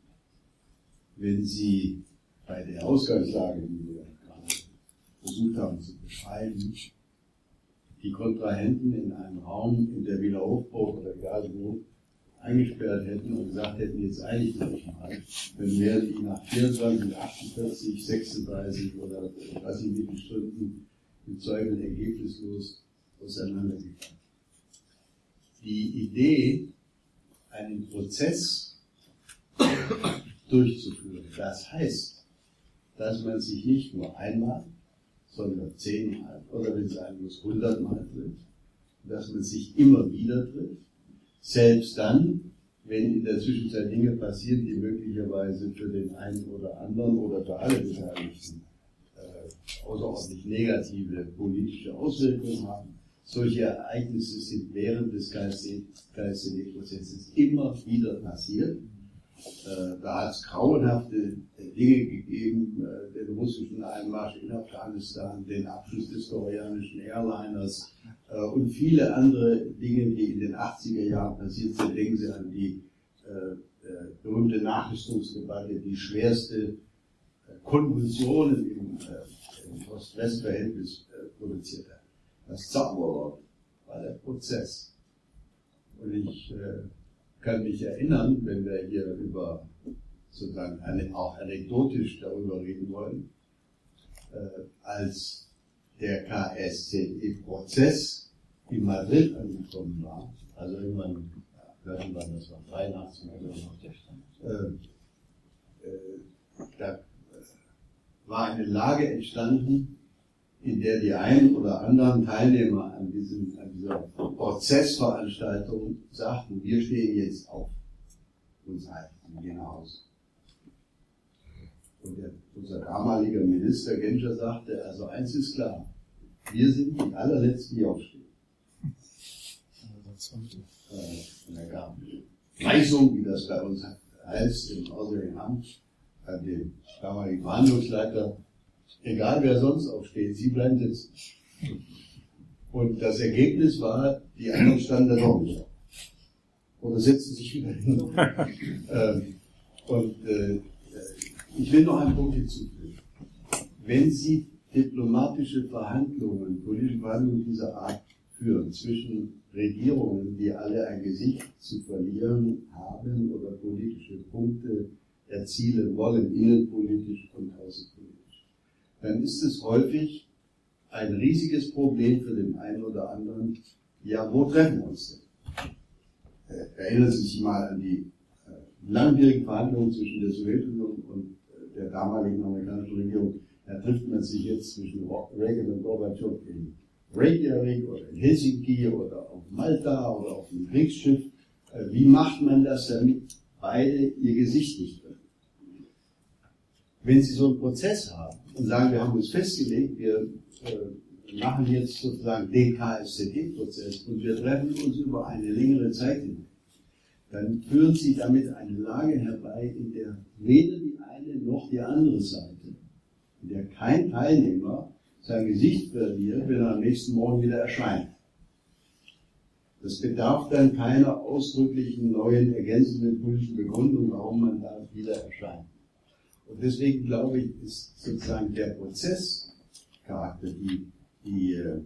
[SPEAKER 4] Wenn Sie bei der Ausgangslage, die wir gerade versucht haben zu beschreiben, die Kontrahenten in einen Raum in der Wiener Hofburg oder egal wo eingesperrt hätten und gesagt hätten, jetzt einigt euch mal, dann wären die nach 24, 48, 36 oder was ich wie viele Stunden im Zweifel ergebnislos auseinandergegangen. Die Idee, einen Prozess durchzuführen, das heißt, dass man sich nicht nur einmal, sondern zehnmal oder wenn es sein muss, hundertmal trifft, dass man sich immer wieder trifft, selbst dann, wenn in der Zwischenzeit Dinge passieren, die möglicherweise für den einen oder anderen oder für alle Beteiligten außerordentlich negative politische Auswirkungen haben. Solche Ereignisse sind während des KSCD-Prozesses immer wieder passiert. Äh, da hat es grauenhafte Dinge gegeben, äh, den russischen Einmarsch in Afghanistan, den Abschluss des koreanischen Airliners äh, und viele andere Dinge, die in den 80er Jahren passiert sind. Denken Sie an die berühmte Nachrüstungsdebatte, die schwerste Konvulsionen im Ost-West-Verhältnis äh, produziert hat. Das Zauberwort war der Prozess. Und ich äh, kann mich erinnern, wenn wir hier über sozusagen eine, auch anekdotisch darüber reden wollen, äh, als der KSCE-Prozess in Madrid angekommen war, also irgendwann, irgendwann das war 83 oder so, äh, äh, da war eine Lage entstanden, in der die einen oder anderen Teilnehmer an, diesem, an dieser Prozessveranstaltung sagten, wir stehen jetzt auf wir gehen nach Hause. Und der, unser damaliger Minister Genscher sagte, also eins ist klar, wir sind die allerletzten, die aufstehen. Äh, und Weisung, wie das bei uns heißt, im Auswärtigen Amt, an den damaligen Verhandlungsleiter, egal wer sonst aufsteht, sie bleiben sitzen. Und das Ergebnis war, die anderen standen da doch nicht auf. Oder setzten sich wieder hin. [laughs] ähm, und äh, ich will noch einen Punkt hinzufügen. Wenn Sie diplomatische Verhandlungen, politische Verhandlungen dieser Art führen zwischen Regierungen, die alle ein Gesicht zu verlieren haben oder politische Punkte erzielen wollen, innenpolitisch und außenpolitisch, dann ist es häufig ein riesiges Problem für den einen oder anderen, ja, wo treffen wir uns denn? Äh, erinnern Sie sich mal an die äh, langwierigen Verhandlungen zwischen der Sowjetunion und äh, der damaligen amerikanischen Regierung. Da trifft man sich jetzt zwischen Reagan und Gorbatschow in Reykjavik oder in Helsinki oder auf Malta oder auf dem Kriegsschiff. Wie macht man das, damit beide ihr Gesicht nicht wenn Sie so einen Prozess haben und sagen, wir haben uns festgelegt, wir äh, machen jetzt sozusagen den KSZE-Prozess und wir treffen uns über eine längere Zeit hinweg, dann führen Sie damit eine Lage herbei, in der weder die eine noch die andere Seite, in der kein Teilnehmer sein Gesicht verliert, wenn er am nächsten Morgen wieder erscheint. Das bedarf dann keiner ausdrücklichen neuen ergänzenden politischen Begründung, warum man da wieder erscheint. Und deswegen glaube ich, ist sozusagen der Prozesscharakter, die, die, äh,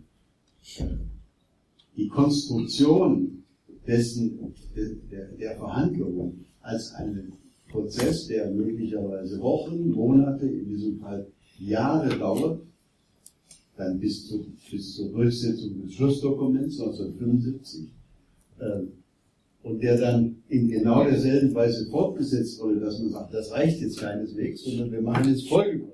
[SPEAKER 4] die Konstruktion dessen, der, der Verhandlungen als einen Prozess, der möglicherweise Wochen, Monate, in diesem Fall Jahre dauert, dann bis, zu, bis zur Durchsetzung des Schlussdokuments 1975, äh, und der dann in genau derselben Weise fortgesetzt wurde, dass man sagt, das reicht jetzt keineswegs, sondern wir machen jetzt Folgekonferenz.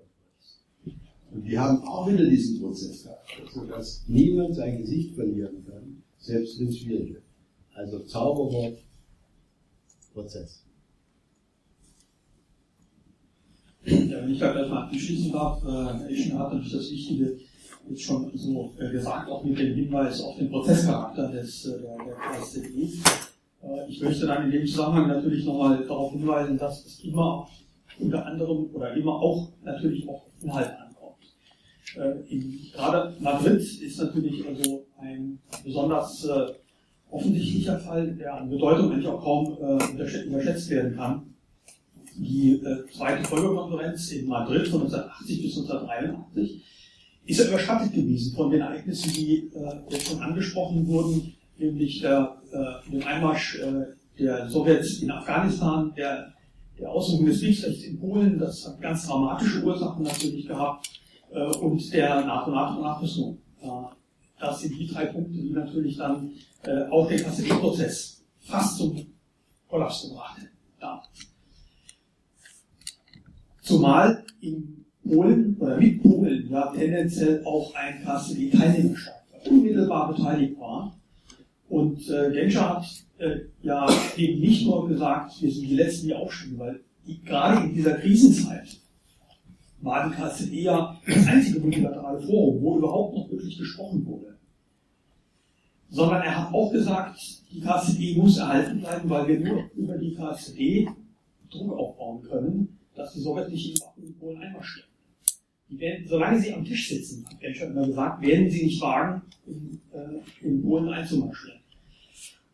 [SPEAKER 4] Und die haben auch wieder diesen Prozess gehabt, sodass niemand sein Gesicht verlieren kann, selbst wenn es schwierig wird. Also Zauberwort, Prozess.
[SPEAKER 3] Ja, wenn ich da gleich mal anschließen darf, äh, Eschen hat natürlich das Wichtige jetzt schon so äh, gesagt, auch mit dem Hinweis auf den Prozesscharakter des, äh, der. Äh, ich möchte dann in dem Zusammenhang natürlich nochmal darauf hinweisen, dass es immer unter anderem oder immer auch natürlich auch Inhalt ankommt. Äh, in, gerade Madrid ist natürlich also ein besonders äh, offensichtlicher Fall, der an Bedeutung eigentlich auch kaum unterschätzt werden kann. Die zweite Folgekonferenz in Madrid von 1980 bis 1983 ist ja überschattet gewesen von den Ereignissen, die jetzt schon angesprochen wurden, nämlich der, äh, dem Einmarsch äh, der Sowjets in Afghanistan, der, der Ausübung des Kriegsrechts in Polen, das hat ganz dramatische Ursachen natürlich gehabt, äh, und der NATO-NATO-Nachrüstung. Äh, das sind die drei Punkte, die natürlich dann äh, auch den KZE-Prozess fast zum Kollaps gebracht haben. Zumal in Polen oder mit Polen ja tendenziell auch ein KZE-Teilnehmerstaat unmittelbar beteiligt war und äh, Genscher hat äh, ja eben nicht nur gesagt, wir sind die Letzten, die aufstehen, weil die, gerade in dieser Krisenzeit war die KZE ja das einzige multilaterale Forum, wo überhaupt noch wirklich gesprochen wurde. Sondern er hat auch gesagt, die KZE muss erhalten bleiben, weil wir nur über die KZE Druck aufbauen können, dass die sowjetischen Waffen in Polen einmarschieren. Die werden, solange sie am Tisch sitzen, hat Genscher immer gesagt, werden sie nicht wagen, in, äh, in Polen einzumarschieren.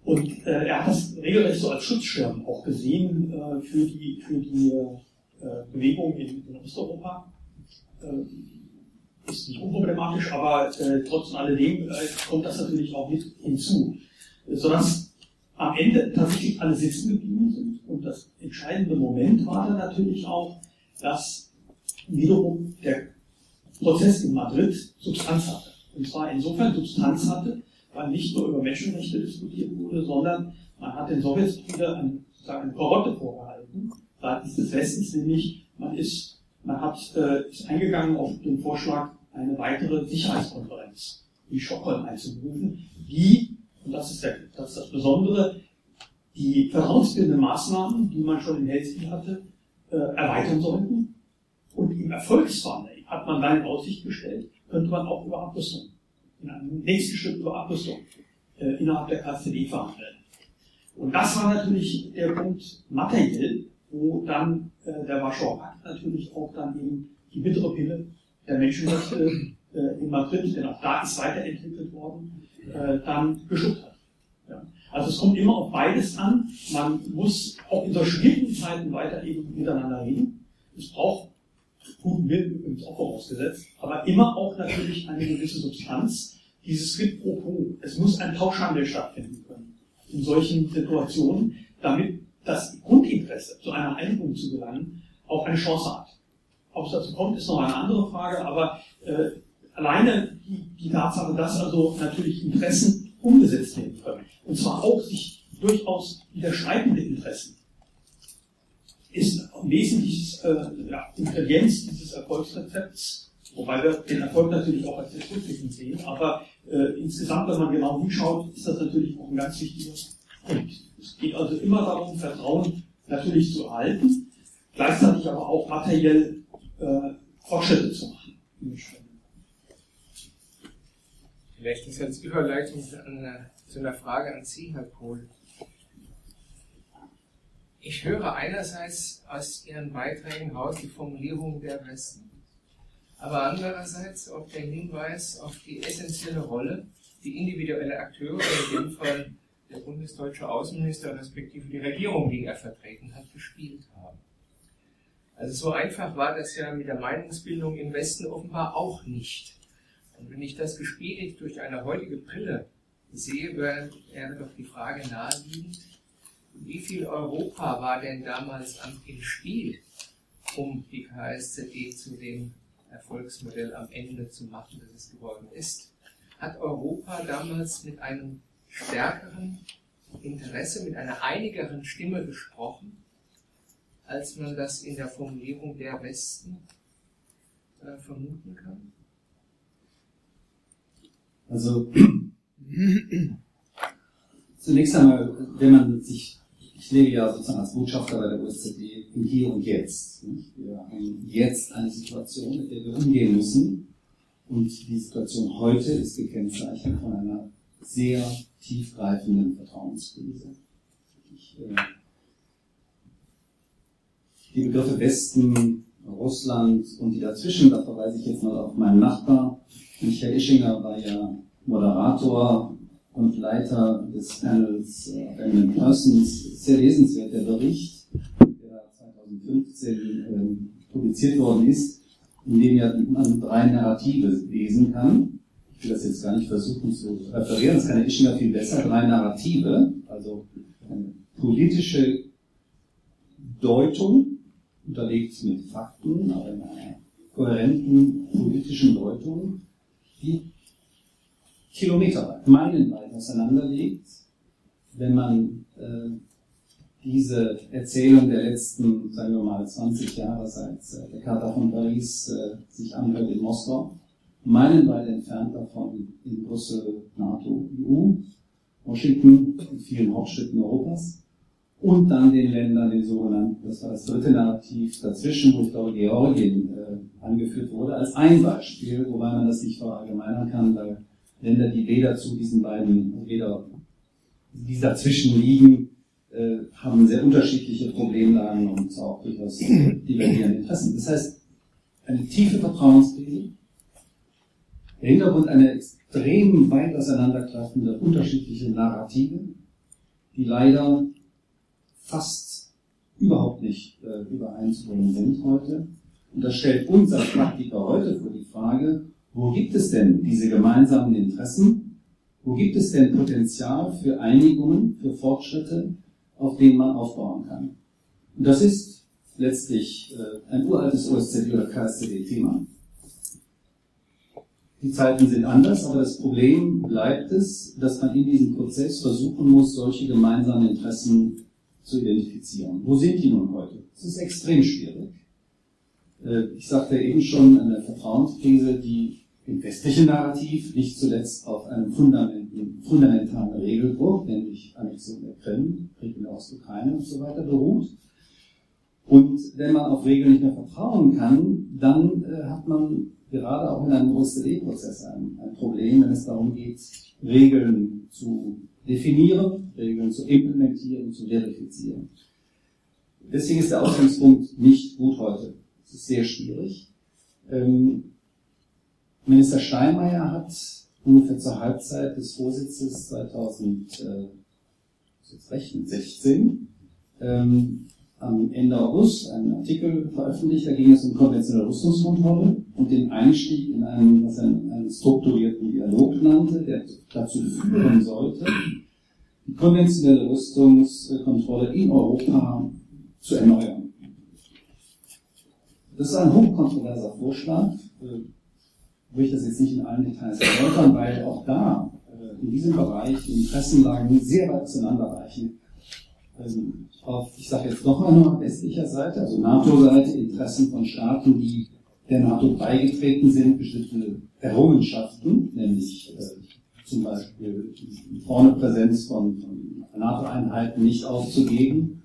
[SPEAKER 3] Und äh, er hat das regelrecht so als Schutzschirm auch gesehen äh, für die, für die äh, Bewegung in, in Osteuropa. Äh, ist nicht unproblematisch, aber äh, trotz alledem äh, kommt das natürlich auch mit hinzu. Sodass am Ende tatsächlich alle sitzen geblieben sind. Und das entscheidende Moment war dann natürlich auch, dass wiederum der Prozess in Madrid Substanz hatte. Und zwar insofern Substanz hatte, weil nicht nur über Menschenrechte diskutiert wurde, sondern man hat den Sowjets wieder ein, sozusagen eine Karotte vorgehalten, seitens des Westens, nämlich man ist, man hat, äh, ist eingegangen auf den Vorschlag, eine weitere Sicherheitskonferenz in Stockholm einzuberufen, die, und das ist, der, das ist das Besondere, die vertrauensbildenden Maßnahmen, die man schon in Helsinki hatte, äh, erweitern sollten. Und im Erfolgsfall hat man dann in Aussicht gestellt, könnte man auch über Abrüstung, in einem nächsten Schritt über Abrüstung äh, innerhalb der KCD verhandeln. Und das war natürlich der Punkt materiell, wo dann äh, der Warschauer Pakt natürlich auch dann eben die bittere Pille der Menschenrechte äh, in Madrid, denn auch da ist weiterentwickelt worden, äh, dann geschluckt hat. Ja. Also es kommt immer auf beides an. Man muss auch in so schwierigen Zeiten weiter eben miteinander reden. Es braucht guten Willen übrigens auch vorausgesetzt, aber immer auch natürlich eine gewisse Substanz. Dieses Quid pro quo. Es muss ein Tauschhandel stattfinden können in solchen Situationen, damit das Grundinteresse zu einer Einigung zu gelangen auch eine Chance hat. Ob es dazu kommt, ist noch eine andere Frage, aber äh, alleine die, die Tatsache, dass also natürlich Interessen umgesetzt werden können, und zwar auch sich durchaus widerstreitende Interessen, ist ein wesentliches äh, ja, Ingredienz dieses Erfolgsrezepts, wobei wir den Erfolg natürlich auch als Rückblicken sehen, aber äh, insgesamt, wenn man genau hinschaut, ist das natürlich auch ein ganz wichtiger Punkt. Es geht also immer darum, Vertrauen natürlich zu erhalten, gleichzeitig aber auch materiell äh, Fortschritte zu machen.
[SPEAKER 2] Vielleicht ist als Überleitung zu einer Frage an Sie, Herr Kohl. Ich höre einerseits aus Ihren Beiträgen raus die Formulierung der Westen, aber andererseits auch der Hinweis auf die essentielle Rolle, die individuelle Akteure, in dem Fall der bundesdeutsche Außenminister respektive die Regierung, die er vertreten hat, gespielt haben. Also so einfach war das ja mit der Meinungsbildung im Westen offenbar auch nicht. Und wenn ich das gespiegelt durch eine heutige Brille sehe, wäre doch die Frage naheliegend, wie viel Europa war denn damals im Spiel, um die KSZE zu dem Erfolgsmodell am Ende zu machen, das es geworden ist? Hat Europa damals mit einem stärkeren Interesse, mit einer einigeren Stimme gesprochen, als man das in der Formulierung der Westen äh, vermuten kann?
[SPEAKER 5] Also [clears throat] zunächst einmal, wenn man sich, ich lebe ja sozusagen als Botschafter bei der OSZE im Hier und Jetzt. Wir haben jetzt eine Situation, mit der wir umgehen müssen. Und die Situation heute ist gekennzeichnet von einer sehr tiefgreifenden Vertrauenskrise. Ich, äh, die Begriffe Westen, Russland und die dazwischen, da verweise ich jetzt mal auf meinen Nachbar. Michael Ischinger war ja Moderator und Leiter des Panels äh, Eminent Persons. Sehr lesenswert der Bericht, der 2015 äh, publiziert worden ist, in dem man drei Narrative lesen kann. Ich will das jetzt gar nicht versuchen zu referieren, das kann der Ischinger viel besser. Drei Narrative, also eine politische Deutung, unterlegt mit Fakten, aber in einer kohärenten politischen Deutung, die kilometerweit, meilenweit auseinanderliegt, wenn man äh, diese Erzählung der letzten, sagen wir mal, 20 Jahre seit äh, der Charta von Paris äh, sich anhört in Moskau, meilenweit entfernt davon in Brüssel, NATO, EU, Washington, in vielen Hauptstädten Europas und dann den Ländern, den sogenannten, das war das dritte Narrativ dazwischen, wo ich glaube Georgien äh, angeführt wurde, als ein Beispiel, wobei man das nicht verallgemeinern kann, weil Länder, die weder zu diesen beiden, weder die dazwischen liegen, äh, haben sehr unterschiedliche Problemlagen und auch durchaus divergierende Interessen. Das heißt, eine tiefe Vertrauenskrise, der Hintergrund eine extrem weit auseinanderklaffende unterschiedliche Narrative, die leider fast überhaupt nicht äh, übereinzubringen sind heute. Und das stellt uns als Praktiker heute vor die Frage, wo gibt es denn diese gemeinsamen Interessen? Wo gibt es denn Potenzial für Einigungen, für Fortschritte, auf denen man aufbauen kann? Und das ist letztlich äh, ein uraltes OSZE oder KSZE-Thema. Die Zeiten sind anders, aber das Problem bleibt es, dass man in diesem Prozess versuchen muss, solche gemeinsamen Interessen zu identifizieren. Wo sind die nun heute? Es ist extrem schwierig. Äh, ich sagte eben schon, eine Vertrauenskrise, die im westlichen Narrativ nicht zuletzt auf einem fundamentalen Regelbruch, nämlich Annexion der Krim, Krieg in der Ostukraine und so weiter beruht. Und wenn man auf Regeln nicht mehr vertrauen kann, dann äh, hat man gerade auch in einem OSZE-Prozess ein, ein Problem, wenn es darum geht, Regeln zu definieren, Regeln zu implementieren, zu verifizieren. Deswegen ist der Ausgangspunkt nicht gut heute. Es ist sehr schwierig. Ähm, Minister Steinmeier hat ungefähr zur Halbzeit des Vorsitzes 2016 ähm, am Ende August einen Artikel veröffentlicht, da ging es um konventionelle Rüstungskontrolle und den Einstieg in einen, was er einen strukturierten Dialog nannte, der dazu führen sollte, die konventionelle Rüstungskontrolle in Europa zu erneuern. Das ist ein hochkontroverser Vorschlag, äh, will ich das jetzt nicht in allen Details erläutern, weil auch da äh, in diesem Bereich die Interessenlagen sehr weit auseinanderreichen. Also auf, ich sage jetzt noch einmal, westlicher Seite, also NATO-Seite, Interessen von Staaten, die der NATO beigetreten sind, bestimmte Errungenschaften, nämlich äh, zum Beispiel die vorne Präsenz von, von NATO-Einheiten nicht aufzugeben,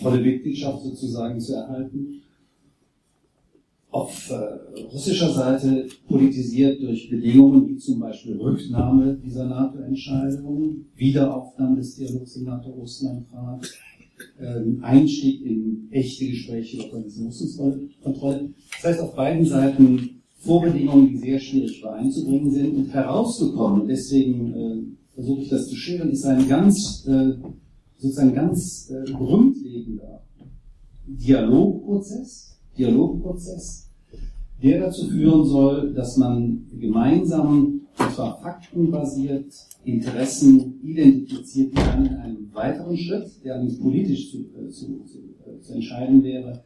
[SPEAKER 5] volle Mitgliedschaft sozusagen zu erhalten auf äh, russischer Seite politisiert durch Bedingungen wie zum Beispiel Rücknahme dieser NATO-Entscheidung, Wiederaufnahme des Dialogs im NATO-Russland-Rat, äh, Einstieg in echte Gespräche über Rüstungskontrolle. Das heißt, auf beiden Seiten Vorbedingungen, die sehr schwierig übereinzubringen sind und herausgekommen, deswegen äh, versuche ich das zu schildern, ist ein ganz, äh, sozusagen ganz äh, grundlegender Dialogprozess, Dialogprozess, der dazu führen soll, dass man gemeinsam, etwa faktenbasiert, Interessen identifiziert, die dann in einem weiteren Schritt, der allerdings politisch zu, äh, zu, zu, äh, zu entscheiden wäre,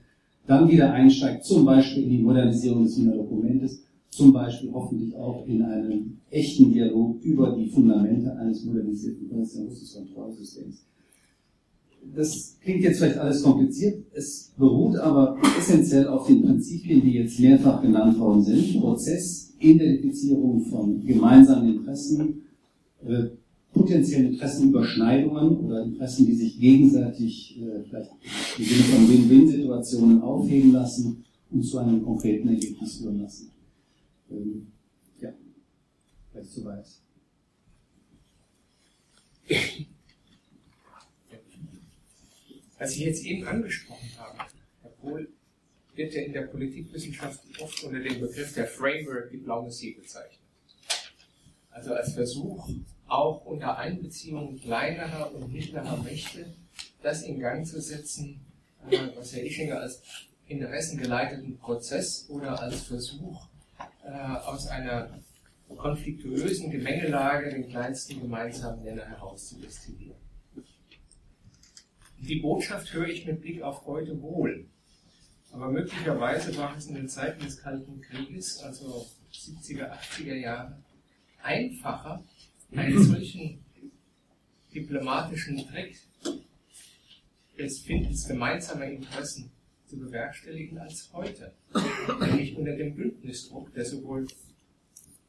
[SPEAKER 5] dann wieder einsteigt, zum Beispiel in die Modernisierung des Dokumentes, zum Beispiel hoffentlich auch in einen echten Dialog über die Fundamente eines modernisierten Rüstungskontrollsystems das klingt jetzt vielleicht alles kompliziert, es beruht aber essentiell auf den Prinzipien, die jetzt mehrfach genannt worden sind. Prozess, Identifizierung von gemeinsamen Interessen, äh, potenziellen Interessenüberschneidungen oder Interessen, die sich gegenseitig äh, vielleicht im Sinne von Win-Win-Situationen aufheben lassen und zu einem konkreten Ergebnis führen lassen. Ähm, ja, vielleicht soweit. [laughs]
[SPEAKER 2] Was ich jetzt eben angesprochen habe, Herr Kohl, wird ja in der Politikwissenschaft oft unter dem Begriff der Framework Diplomacy bezeichnet. Also als Versuch, auch unter Einbeziehung kleinerer und mittlerer Mächte das in Gang zu setzen, äh, was Herr Ischinger als interessengeleiteten Prozess oder als Versuch äh, aus einer konfliktuösen Gemengelage den kleinsten gemeinsamen Nenner herauszudestillieren. Die Botschaft höre ich mit Blick auf heute wohl. Aber möglicherweise war es in den Zeiten des Kalten Krieges, also 70er, 80er Jahre, einfacher, einen [clears throat] solchen diplomatischen Trick des Findens gemeinsamer Interessen zu bewerkstelligen als heute. Nämlich unter dem Bündnisdruck, der sowohl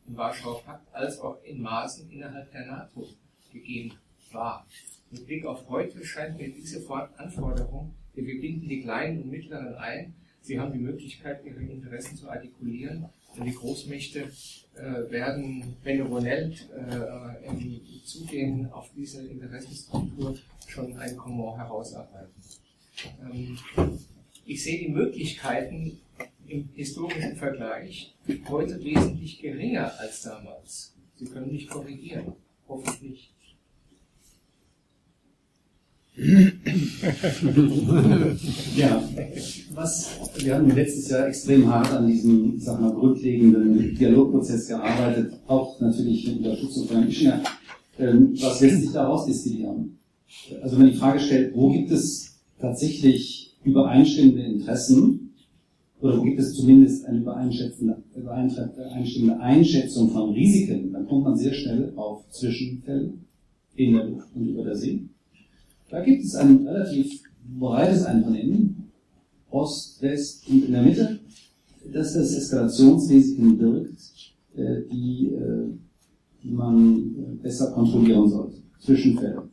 [SPEAKER 2] im Warschauer Pakt als auch in Maßen innerhalb der NATO gegeben war. Mit Blick auf heute scheint mir diese Anforderung, wir binden die Kleinen und Mittleren ein, sie haben die Möglichkeit, ihre Interessen zu artikulieren, und die Großmächte äh, werden benevolent äh, im Zugehen auf diese Interessenstruktur schon ein Komor herausarbeiten. Ähm, ich sehe die Möglichkeiten im historischen Vergleich heute wesentlich geringer als damals. Sie können mich korrigieren, hoffentlich
[SPEAKER 5] ja, was, wir haben letztes Jahr extrem hart an diesem, sag mal, grundlegenden Dialogprozess gearbeitet, auch natürlich mit Unterstützung von Ischinger. Ähm, was lässt sich daraus destillieren? Also wenn die Frage stellt, wo gibt es tatsächlich übereinstimmende Interessen, oder gibt es zumindest eine übereinstimmende Einschätzung von Risiken, dann kommt man sehr schnell auf Zwischenfälle in der Luft und über der See. Da gibt es ein relativ breites Einvernehmen, Ost, West und in der Mitte, dass das Eskalationsrisiken birgt, äh, die, äh, die man besser kontrollieren sollte. Zwischenfälle.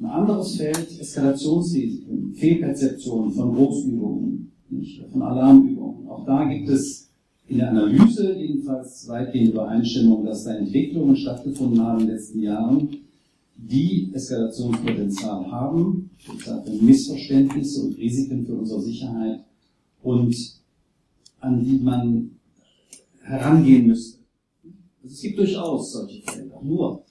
[SPEAKER 5] Ein anderes Feld, Eskalationsrisiken, Fehlperzeption von Großübungen, nicht, von Alarmübungen. Auch da gibt es in der Analyse jedenfalls weitgehende Übereinstimmung, dass da Entwicklungen stattgefunden haben in den letzten Jahren, die Eskalationspotenzial haben, für Missverständnisse und Risiken für unsere Sicherheit und an die man herangehen müsste. Also es gibt durchaus solche Felder. Nur,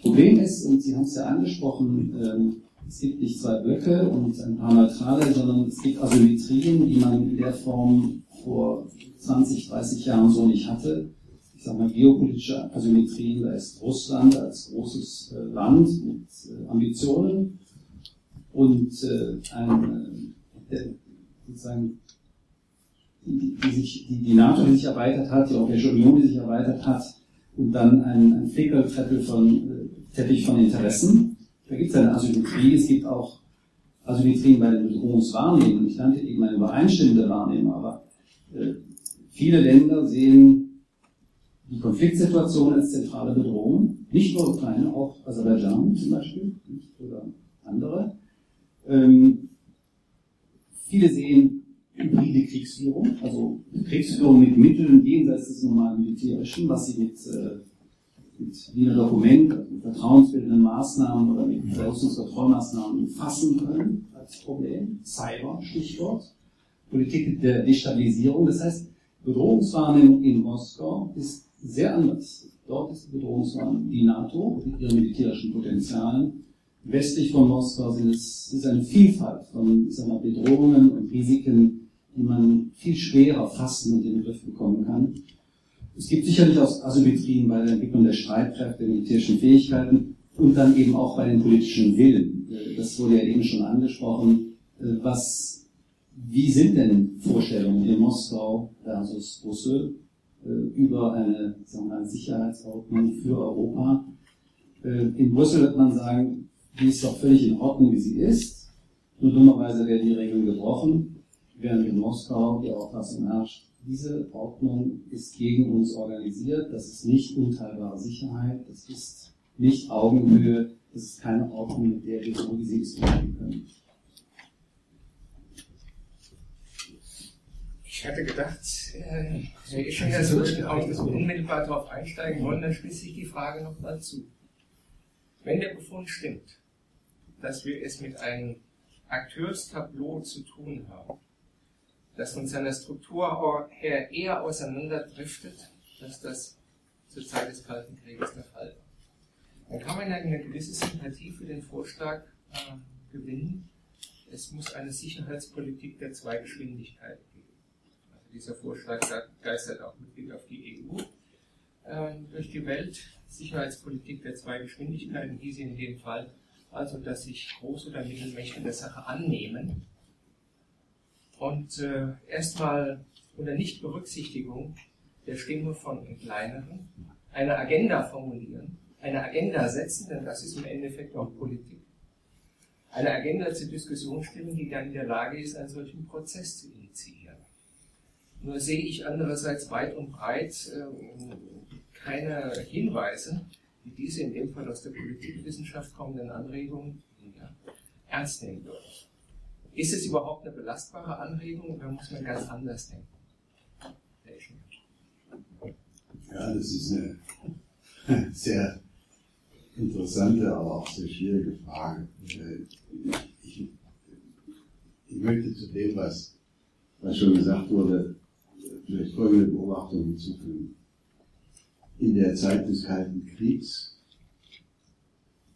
[SPEAKER 5] Problem ist, und Sie haben es ja angesprochen, ähm, es gibt nicht zwei Blöcke und ein paar neutrale, sondern es gibt Asymmetrien, die man in der Form vor 20, 30 Jahren so nicht hatte. Ich sage mal geopolitische Asymmetrien, da ist Russland als großes äh, Land mit äh, Ambitionen und äh, ein, sozusagen die, die, sich, die, die NATO, die sich erweitert hat, die Europäische Union, die sich erweitert hat, und dann ein, ein Flickerteppich von, Teppich von Interessen. Da gibt es eine Asymmetrie, es gibt auch Asymmetrien bei den Bedrohungswahrnehmungen. Ich nannte eben eine übereinstimmende Wahrnehmung, aber äh, viele Länder sehen die Konfliktsituation als zentrale Bedrohung. Nicht nur Ukraine, auch Aserbaidschan zum Beispiel oder andere. Ähm, viele sehen hybride Kriegsführung, also Kriegsführung mit Mitteln jenseits des normalen militärischen, was sie mit, äh, mit Wiener Dokument, also mit vertrauensbildenden Maßnahmen oder mit Verrüstungskontrollmaßnahmen fassen können als Problem. Cyber, Stichwort. Politik der Destabilisierung. Das heißt, Bedrohungswahrnehmung in Moskau ist sehr anders. Dort ist die Bedrohungswahrnehmung die NATO mit ihren militärischen Potenzialen. Westlich von Moskau sind es ist eine Vielfalt von mal, Bedrohungen und Risiken, die man viel schwerer fassen und in den Griff bekommen kann. Es gibt sicherlich auch Asymmetrien bei der Entwicklung der Streitkräfte, der militärischen Fähigkeiten und dann eben auch bei den politischen Willen. Das wurde ja eben schon angesprochen. Was, wie sind denn Vorstellungen in Moskau versus Brüssel über eine, sagen wir mal, Sicherheitsordnung für Europa? In Brüssel wird man sagen, die ist doch völlig in Ordnung, wie sie ist. Nur dummerweise werden die Regeln gebrochen während in Moskau die Auffassung herrscht, diese Ordnung ist gegen uns organisiert, das ist nicht unteilbare Sicherheit, das ist nicht Augenhöhe, das ist keine Ordnung, mit der wir so wie sie diskutieren können.
[SPEAKER 2] Ich hatte gedacht, äh, Herr Ischinger sollte auch unmittelbar darauf einsteigen wollen, dann schließe ich die Frage noch mal zu. Wenn der Befund stimmt, dass wir es mit einem Akteurstableau zu tun haben, das von seiner Struktur her eher auseinanderdriftet, als das zur Zeit des Kalten Krieges der Fall war. Dann kann man ja eine gewisse Sympathie für den Vorschlag äh, gewinnen, es muss eine Sicherheitspolitik der zwei Geschwindigkeiten geben. Also dieser Vorschlag geistert auch mit Blick auf die EU äh, durch die Welt. Sicherheitspolitik der zwei Geschwindigkeiten hieß in dem Fall also, dass sich Groß- oder Mittelmächte der Sache annehmen und äh, erstmal unter Nichtberücksichtigung der Stimme von kleineren eine Agenda formulieren, eine Agenda setzen, denn das ist im Endeffekt auch Politik. Eine Agenda zur Diskussion stellen, die dann in der Lage ist, einen solchen Prozess zu initiieren. Nur sehe ich andererseits weit und breit äh, keine Hinweise, die diese in dem Fall aus der Politikwissenschaft kommenden Anregungen ja, ernst nehmen würden. Ist es überhaupt eine belastbare Anregung oder muss man ganz anders denken?
[SPEAKER 4] Ja, das ist eine [laughs] sehr interessante, aber auch sehr schwierige Frage. Ich, ich möchte zu dem, was, was schon gesagt wurde, vielleicht folgende Beobachtung hinzufügen. In der Zeit des Kalten Kriegs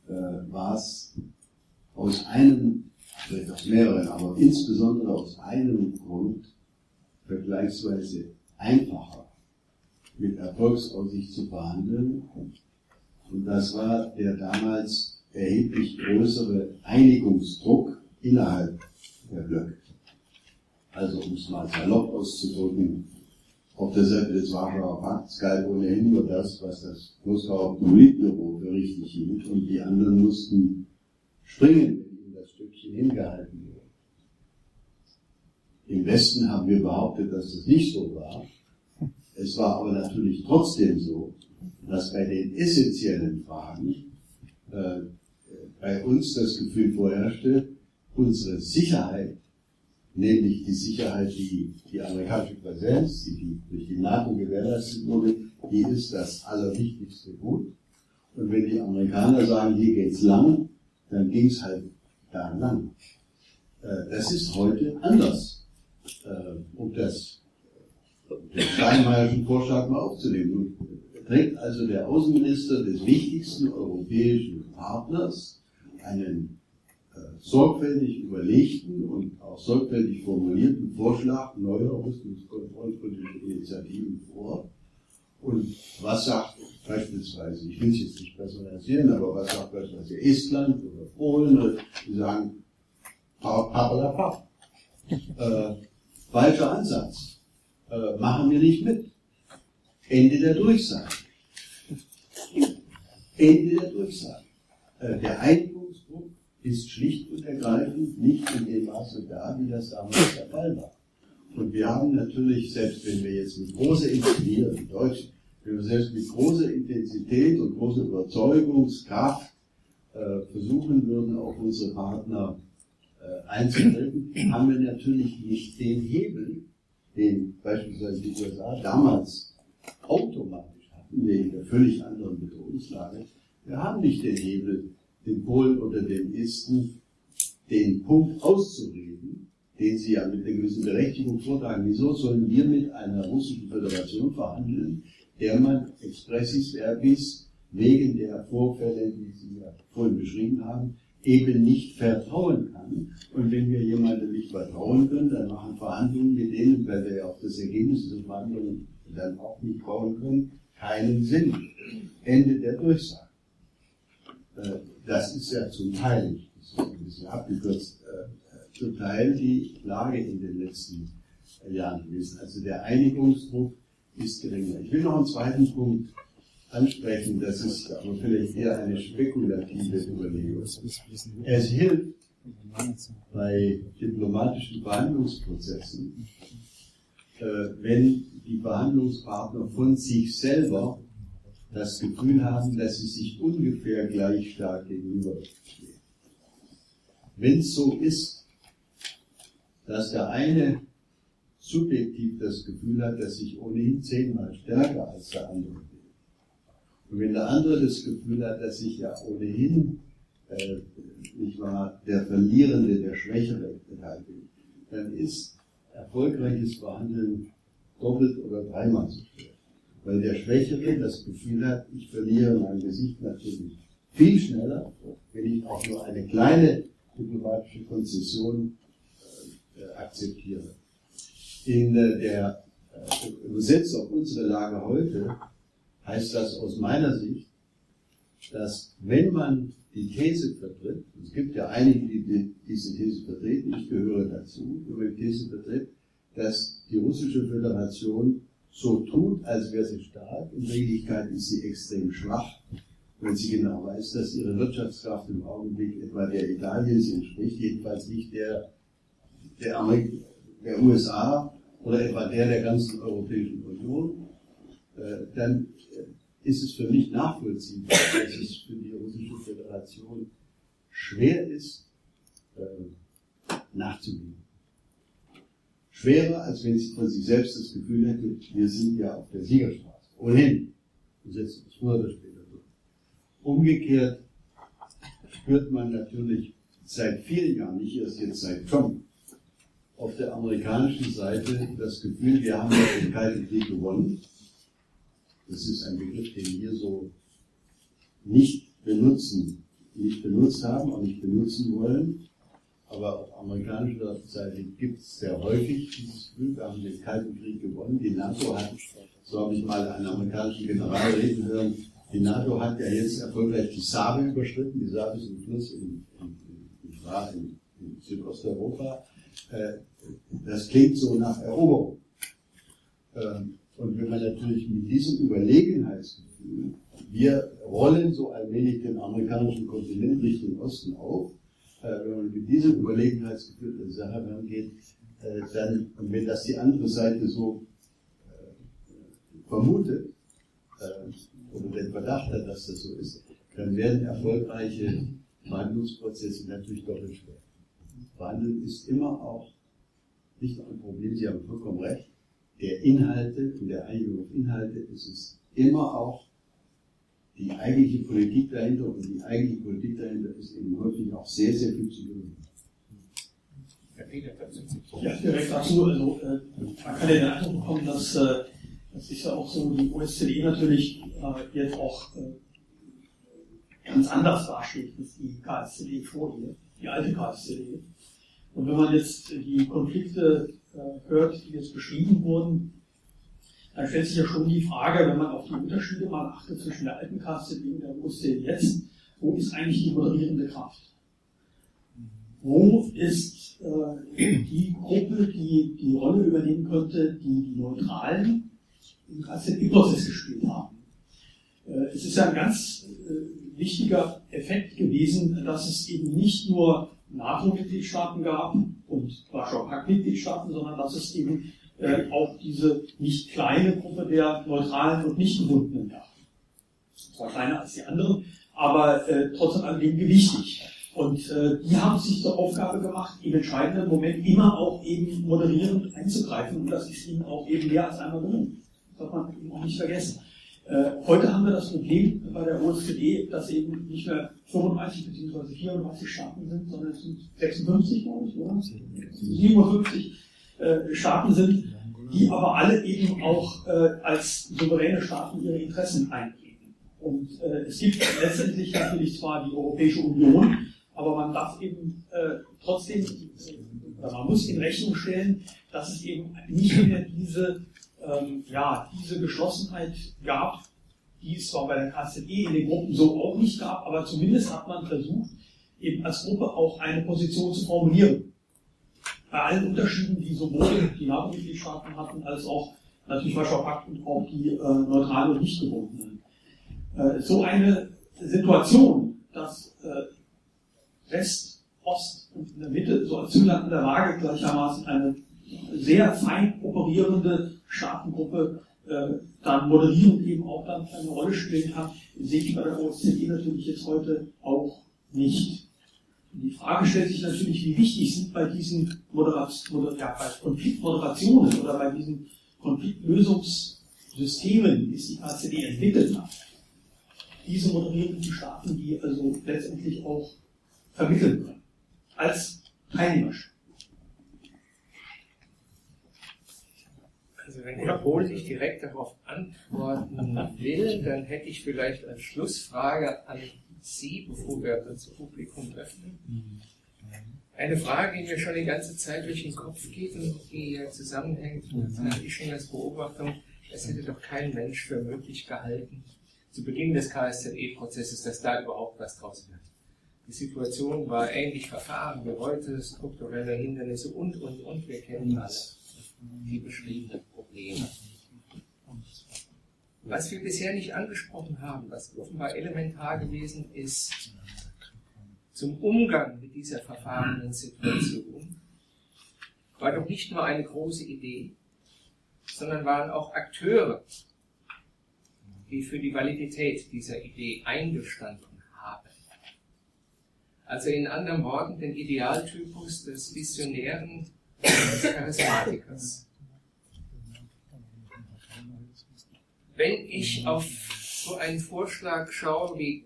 [SPEAKER 4] äh, war es aus einem vielleicht aus mehreren, aber insbesondere aus einem Grund vergleichsweise einfacher mit Erfolgsaussicht zu behandeln. Und das war der damals erheblich größere Einigungsdruck innerhalb der Blöcke. Also um es mal salopp auszudrücken, auf der Seite des Warschauer Pakts galt ohnehin nur das, was das Moskauer Politbüro für richtig hielt und die anderen mussten springen, wenn ihnen das Stückchen hingehalten wurde. Im Westen haben wir behauptet, dass das nicht so war. Es war aber natürlich trotzdem so, dass bei den essentiellen Fragen äh, bei uns das Gefühl vorherrschte, unsere Sicherheit, nämlich die Sicherheit, die die amerikanische Präsenz, die, durch die NATO gewährleistet wurde, die ist das allerwichtigste Gut. Und wenn die Amerikaner sagen, hier geht's lang, dann ging's halt da lang. Äh, das ist heute anders. Äh, um das den Steinmeierischen Vorschlag mal aufzunehmen. Trägt also der Außenminister des wichtigsten europäischen Partners einen sorgfältig überlegten und auch sorgfältig formulierten Vorschlag neuer rüstungskontrollpolitischer Initiativen vor. Und was sagt beispielsweise, ich will es jetzt nicht personalisieren, aber was sagt beispielsweise Estland oder Polen, die sagen, papalapap. Äh, falscher Ansatz. Äh, machen wir nicht mit. Ende der Durchsage. Ende der Durchsage. Äh, der Einigungsdruck ist schlicht und ergreifend nicht in dem Maße da, wie das damals der Fall war. Und wir haben natürlich, selbst wenn wir jetzt mit großer Intensität, die Deutschen, wenn wir selbst mit großer Intensität und großer Überzeugungskraft äh, versuchen würden, auf unsere Partner äh, einzutreten, haben wir natürlich nicht den Hebel, den beispielsweise die USA damals automatisch hatten, wegen der völlig anderen Bedrohungslage. Wir haben nicht den Hebel, den Polen oder den Esten den Punkt auszureden, den sie ja mit einer gewissen Berechtigung vortragen. Wieso sollen wir mit einer russischen Föderation verhandeln, der man expressis verbis wegen der Vorfälle, die Sie ja vorhin beschrieben haben, eben nicht vertrauen kann. Und wenn wir jemandem nicht vertrauen können, dann machen Verhandlungen mit denen, weil wir ja auf das Ergebnis dieser Verhandlungen dann auch nicht bauen können, keinen Sinn. Ende der Durchsage. Äh, das ist ja zum Teil, das ist ein bisschen abgekürzt, äh, zum Teil die Lage in den letzten Jahren gewesen. Also der Einigungsdruck ist geringer. Ich will noch einen zweiten Punkt ansprechen, das ist aber vielleicht eher eine spekulative Überlegung. Es hilft bei diplomatischen Verhandlungsprozessen, äh, wenn die Verhandlungspartner von sich selber das Gefühl haben, dass sie sich ungefähr gleich stark gegenüberstehen. Wenn es so ist, dass der eine subjektiv das Gefühl hat, dass ich ohnehin zehnmal stärker als der andere und wenn der andere das Gefühl hat, dass ich ja ohnehin, äh, nicht wahr, der Verlierende, der Schwächere Teil bin, dann ist erfolgreiches Verhandeln doppelt oder dreimal so schwer. Weil der Schwächere das Gefühl hat, ich verliere mein Gesicht natürlich viel schneller, wenn ich auch nur eine kleine diplomatische Konzession äh, akzeptiere. In äh, der äh, Übersetzung auf Lage heute heißt das aus meiner Sicht, dass wenn man die These vertritt, es gibt ja einige, die diese These vertreten, ich gehöre dazu, wenn man die These vertritt, dass die russische Föderation so tut, als wäre sie stark, in Wirklichkeit ist sie extrem schwach, wenn sie genau weiß, dass ihre Wirtschaftskraft im Augenblick etwa der Italiens entspricht, jedenfalls nicht der, der, Amerik der USA oder etwa der der ganzen Europäischen Union, äh, dann ist es für mich nachvollziehbar, dass es für die russische Föderation schwer ist, äh, nachzugeben. Schwerer, als wenn sie von sich selbst das Gefühl hätte, wir sind ja auf der Siegerstraße. Ohnehin. Wir setzen uns früher oder später durch. Umgekehrt spürt man natürlich seit vielen Jahren, nicht erst jetzt seit Trump, auf der amerikanischen Seite das Gefühl, wir haben ja den Kalten Krieg gewonnen das ist ein Begriff, den wir so nicht benutzen, nicht benutzt haben und nicht benutzen wollen. Aber auf amerikanischer Seite gibt es sehr häufig dieses Gefühl, wir haben den Kalten Krieg gewonnen. Die NATO hat, so habe ich mal einen amerikanischen General reden hören, die NATO hat ja jetzt erfolgreich die Save überschritten. Die Save ist ein Fluss in, in, in, in, Südosteuropa. äh, das klingt so nach Eroberung. Ähm, und wenn man natürlich mit diesem Überlegenheitsgefühl, wir rollen so allmählich den amerikanischen Kontinent Richtung Osten auf, wenn man mit diesem Überlegenheitsgefühl an Sache rangeht, äh, dann, und wenn das die andere Seite so äh, vermutet, äh, oder den Verdacht hat, dass das so ist, dann werden erfolgreiche Verhandlungsprozesse natürlich doppelt schwer. Verhandeln ist immer auch nicht nur ein Problem, Sie haben vollkommen recht, der Inhalte und der Einigung auf Inhalte ist es immer auch die eigentliche Politik dahinter und die eigentliche Politik dahinter ist eben häufig auch sehr, sehr viel Psychologie.
[SPEAKER 3] Ja, direkt dazu, also äh, man kann ja den Eindruck bekommen, dass äh, das ist ja auch so, die OSZE natürlich äh, jetzt auch äh, ganz anders dasteht als die KSCD vorher, die alte KSCD. Und wenn man jetzt die Konflikte äh, hört, die jetzt beschrieben wurden, dann stellt sich ja schon die Frage, wenn man auf die Unterschiede mal achtet zwischen der alten KSZB und der OSZE jetzt, wo ist eigentlich die moderierende Kraft? Wo ist äh, die Gruppe, die die Rolle übernehmen könnte, die die Neutralen im KZE-Prozess gespielt haben? Äh, es ist ja ein ganz äh, wichtiger Effekt gewesen, dass es eben nicht nur NATO-Mitgliedstaaten gab und Warschauer Pakt-Mitgliedstaaten, sondern dass es eben äh, auch diese nicht kleine Gruppe der Neutralen und Nicht-Gebundenen gab. Zwar kleiner als die anderen, aber äh, trotzdem an dem gewichtig. Und äh, die haben sich zur Aufgabe gemacht, im entscheidenden Moment immer auch eben moderierend einzugreifen. Und das ist ihnen auch eben mehr als einmal gelungen. Das darf man eben auch nicht vergessen. Äh, heute haben wir das Problem bei der OSZE, dass eben nicht mehr 35 bzw. 34 Staaten sind, sondern es sind 56, glaube ich, oder? 57 äh, Staaten sind, die aber alle eben auch äh, als souveräne Staaten ihre Interessen einbringen. Und äh, es gibt letztendlich natürlich zwar die Europäische Union, aber man darf eben äh, trotzdem, oder man muss in Rechnung stellen, dass es eben nicht mehr diese ähm, ja, diese Geschlossenheit gab, die es zwar bei der KZE in den Gruppen so auch nicht gab, aber zumindest hat man versucht, eben als Gruppe auch eine Position zu formulieren. Bei allen Unterschieden, die sowohl die NATO-Mitgliedstaaten hatten, als auch natürlich Warschauer Pakt und auch die äh, neutralen und nicht gebundenen. Äh, so eine Situation, dass äh, West, Ost und in der Mitte so als Zünglein an der Waage gleichermaßen eine sehr fein operierende Staatengruppe äh, dann moderierend eben auch dann eine Rolle spielen kann, sehe ich bei der OSZE natürlich jetzt heute auch nicht. Die Frage stellt sich natürlich, wie wichtig sind bei diesen Moderat Moder ja, bei Konfliktmoderationen oder bei diesen Konfliktlösungssystemen, die die KCD entwickelt hat, diese moderierenden Staaten, die also letztendlich auch vermitteln können, als Teilnehmerstaaten.
[SPEAKER 2] Also wenn Herr Pohl nicht direkt darauf antworten will, dann hätte ich vielleicht als Schlussfrage an Sie, bevor wir das Publikum öffnen. Eine Frage, die mir schon die ganze Zeit durch den Kopf geht und die zusammenhängt mit Ischingers Beobachtung, es hätte doch kein Mensch für möglich gehalten, zu Beginn des KSZE-Prozesses, dass da überhaupt was draus wird. Die Situation war ähnlich verfahren wie heute, strukturelle Hindernisse und, und, und, wir kennen alles die beschriebenen Probleme. Was wir bisher nicht angesprochen haben, was offenbar elementar gewesen ist, zum Umgang mit dieser verfahrenen Situation, war doch nicht nur eine große Idee, sondern waren auch Akteure, die für die Validität dieser Idee eingestanden haben. Also in anderen Worten den Idealtypus des Visionären des Charismatikers. Wenn ich auf so einen Vorschlag schaue, wie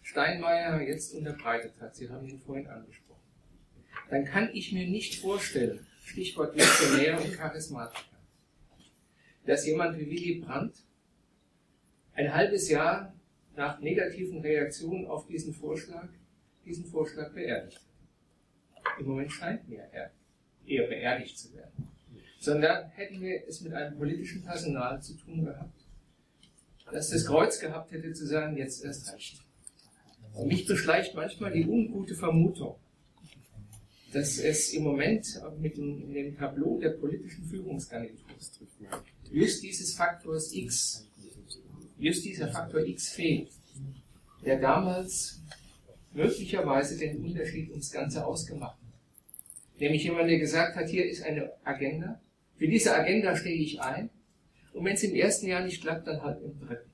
[SPEAKER 2] Steinmeier jetzt unterbreitet hat, Sie haben ihn vorhin angesprochen, dann kann ich mir nicht vorstellen, Stichwort Visionär und Charismatiker, dass jemand wie Willy Brandt ein halbes Jahr nach negativen Reaktionen auf diesen Vorschlag diesen Vorschlag beerdigt. Im Moment scheint mir er eher beerdigt zu werden. Sondern hätten wir es mit einem politischen Personal zu tun gehabt, das das Kreuz gehabt hätte zu sagen, jetzt erst recht. Und mich beschleicht manchmal die ungute Vermutung, dass es im Moment mit dem, dem Tableau der politischen Führungsgarnitur just dieses Faktors X, just dieser Faktor X fehlt, der damals möglicherweise den Unterschied ums Ganze ausgemacht hat. Nämlich jemand, der gesagt hat, hier ist eine Agenda, für diese Agenda stehe ich ein, und wenn es im ersten Jahr nicht klappt, dann halt im dritten.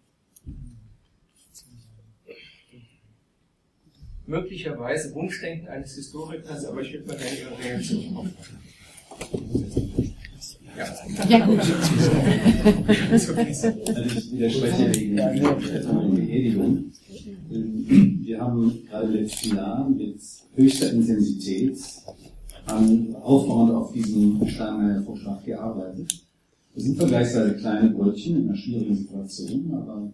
[SPEAKER 2] Möglicherweise Wunschdenken eines Historikers, aber ich würde mal gerne Ihre Reaktion aufnehmen. Ja. ja, gut.
[SPEAKER 5] also ich widerspreche wegen der Beerdigung. Wir haben gerade letzten Jahr mit höchster Intensität an, aufbauend auf diesem Steinmeier Vorschlag gearbeitet. Wir sind vergleichsweise kleine Brötchen in einer schwierigen Situation, aber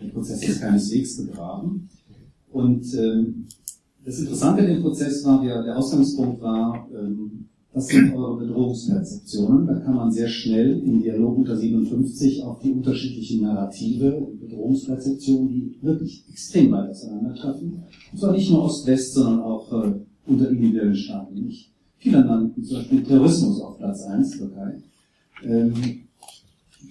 [SPEAKER 5] der Prozess ist keineswegs begraben. Und ähm, das Interessante an dem Prozess war, der, der Ausgangspunkt war, ähm, das sind eure Bedrohungsperzeptionen. Da kann man sehr schnell im Dialog unter 57 auf die unterschiedlichen Narrative und Bedrohungsperzeptionen, die wirklich extrem weit auseinandertreffen. Und zwar nicht nur Ost-West, sondern auch äh, unter individuellen Staaten. Nicht? Viele nannten zum Beispiel Terrorismus auf Platz 1, Türkei. Ähm,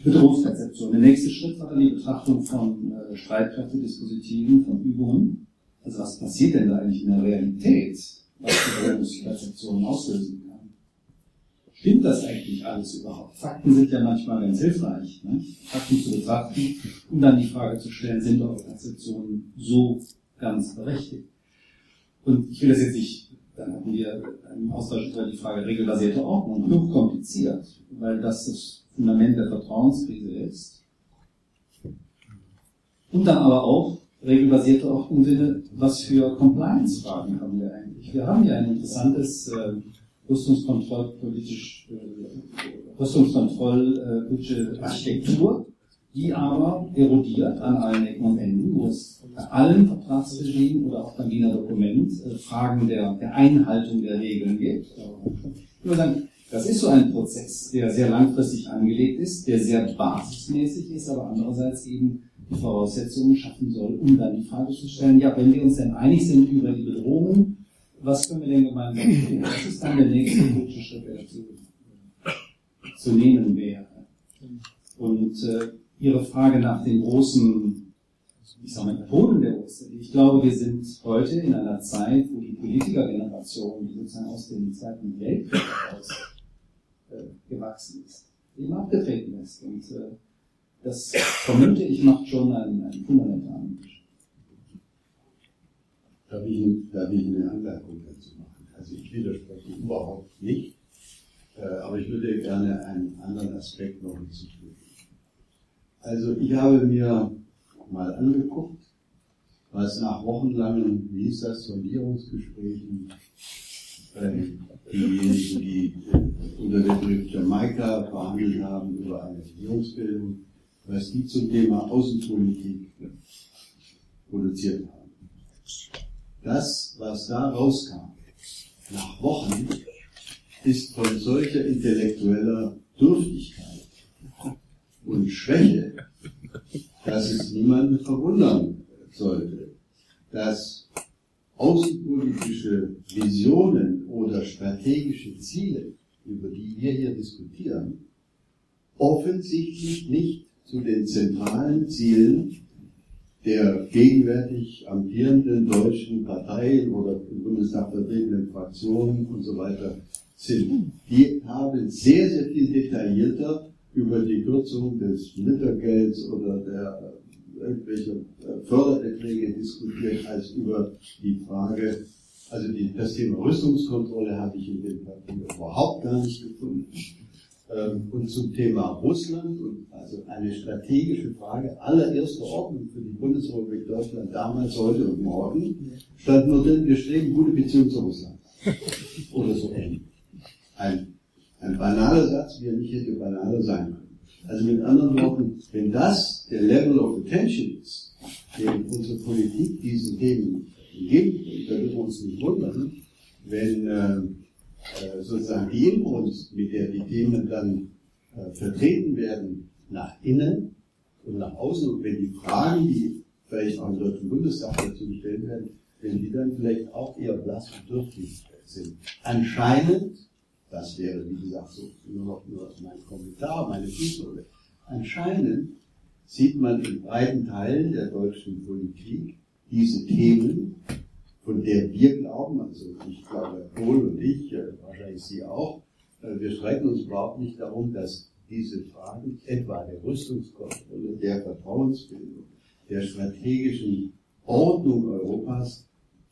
[SPEAKER 5] Bedrohungsperzeption. Der nächste Schritt war dann die Betrachtung von äh, Streitkräftedispositiven, von Übungen. Also was passiert denn da eigentlich in der Realität, was Bedrohungsperzeptionen auslösen kann? Stimmt das eigentlich alles überhaupt? Fakten sind ja manchmal ganz hilfreich, ne? Fakten zu betrachten, um dann die Frage zu stellen, sind eure Perzeptionen so ganz berechtigt? Und ich will das jetzt nicht, dann hatten wir im Austausch über die Frage regelbasierte Ordnung, hochkompliziert, weil das das Fundament der Vertrauenskrise ist. Und dann aber auch regelbasierte Ordnung was für Compliance-Fragen haben wir eigentlich? Wir haben ja ein interessantes äh, Rüstungskontrollpolitisch, äh, Rüstungskontrollpolitische Architektur, die aber erodiert an allen Ecken und Enden, wo es bei allen Vertragsregimen oder auch beim Wiener Dokument äh, Fragen der, der Einhaltung der Regeln gibt. Ich würde das ist so ein Prozess, der sehr langfristig angelegt ist, der sehr basismäßig ist, aber andererseits eben die Voraussetzungen schaffen soll, um dann die Frage zu stellen, ja, wenn wir uns denn einig sind über die Bedrohungen, was können wir denn gemeinsam tun? Das ist dann der nächste politische Schritt, der dazu zu nehmen wäre. Und äh, Ihre Frage nach den großen, ich sage mal, Methoden der OSZE. Ich glaube, wir sind heute in einer Zeit, wo die Politikergeneration, die sozusagen aus dem Zweiten Weltkrieg heraus äh, gewachsen ist, eben abgetreten ist. Und äh, das vermute ich macht schon einen, einen fundamentalen Unterschied.
[SPEAKER 4] Darf ich, darf ich eine Anmerkung dazu machen? Also ich widerspreche überhaupt nicht, äh, aber ich würde gerne einen anderen Aspekt noch hinzufügen. Also ich habe mir mal angeguckt, was nach wochenlangen, wie hieß das, Sondierungsgesprächen äh, diejenigen, die unter dem Begriff Jamaika verhandelt haben über eine Regierungsbildung, was die zum Thema Außenpolitik produziert haben. Das, was da rauskam, nach Wochen, ist von solcher intellektueller Dürftigkeit und Schwäche, dass es niemanden verwundern sollte, dass außenpolitische Visionen oder strategische Ziele, über die wir hier diskutieren, offensichtlich nicht zu den zentralen Zielen der gegenwärtig amtierenden deutschen Parteien oder im Bundestag vertretenen Fraktionen und so weiter sind. Die haben sehr, sehr viel detaillierter über die Kürzung des Mittelgelds oder der äh, irgendwelche äh, Fördererträge diskutiert, als über die Frage, also die, das Thema Rüstungskontrolle habe ich in dem Papier überhaupt gar nicht gefunden. Ähm, und zum Thema Russland, und also eine strategische Frage allererster Ordnung für die Bundesrepublik Deutschland damals, heute und morgen, stand nur drin, wir streben gute Beziehungen zu Russland. [laughs] Oder so ähnlich. Ein, ein banaler Satz, wie er nicht hätte banaler sein können. Also mit anderen Worten, wenn das der Level of Attention ist, den unsere Politik diesen Themen entgegenbringt, dann dürfen wir uns nicht wundern, wenn äh, äh, sozusagen die Inbrunst, mit der die Themen dann äh, vertreten werden, nach innen und nach außen, und wenn die Fragen, die vielleicht auch im Deutschen Bundestag dazu gestellt werden, wenn die dann vielleicht auch eher blass und dürftig sind. Anscheinend, das wäre wie gesagt so nur noch nur mein Kommentar, meine Fußnote, anscheinend sieht man in breiten Teilen der deutschen Politik diese Themen, von der wir glauben, also ich glaube, Kohl und ich, äh, wahrscheinlich Sie auch, äh, wir streiten uns überhaupt nicht darum, dass diese Fragen, etwa der Rüstungskontrolle, der Vertrauensbildung, der strategischen Ordnung Europas,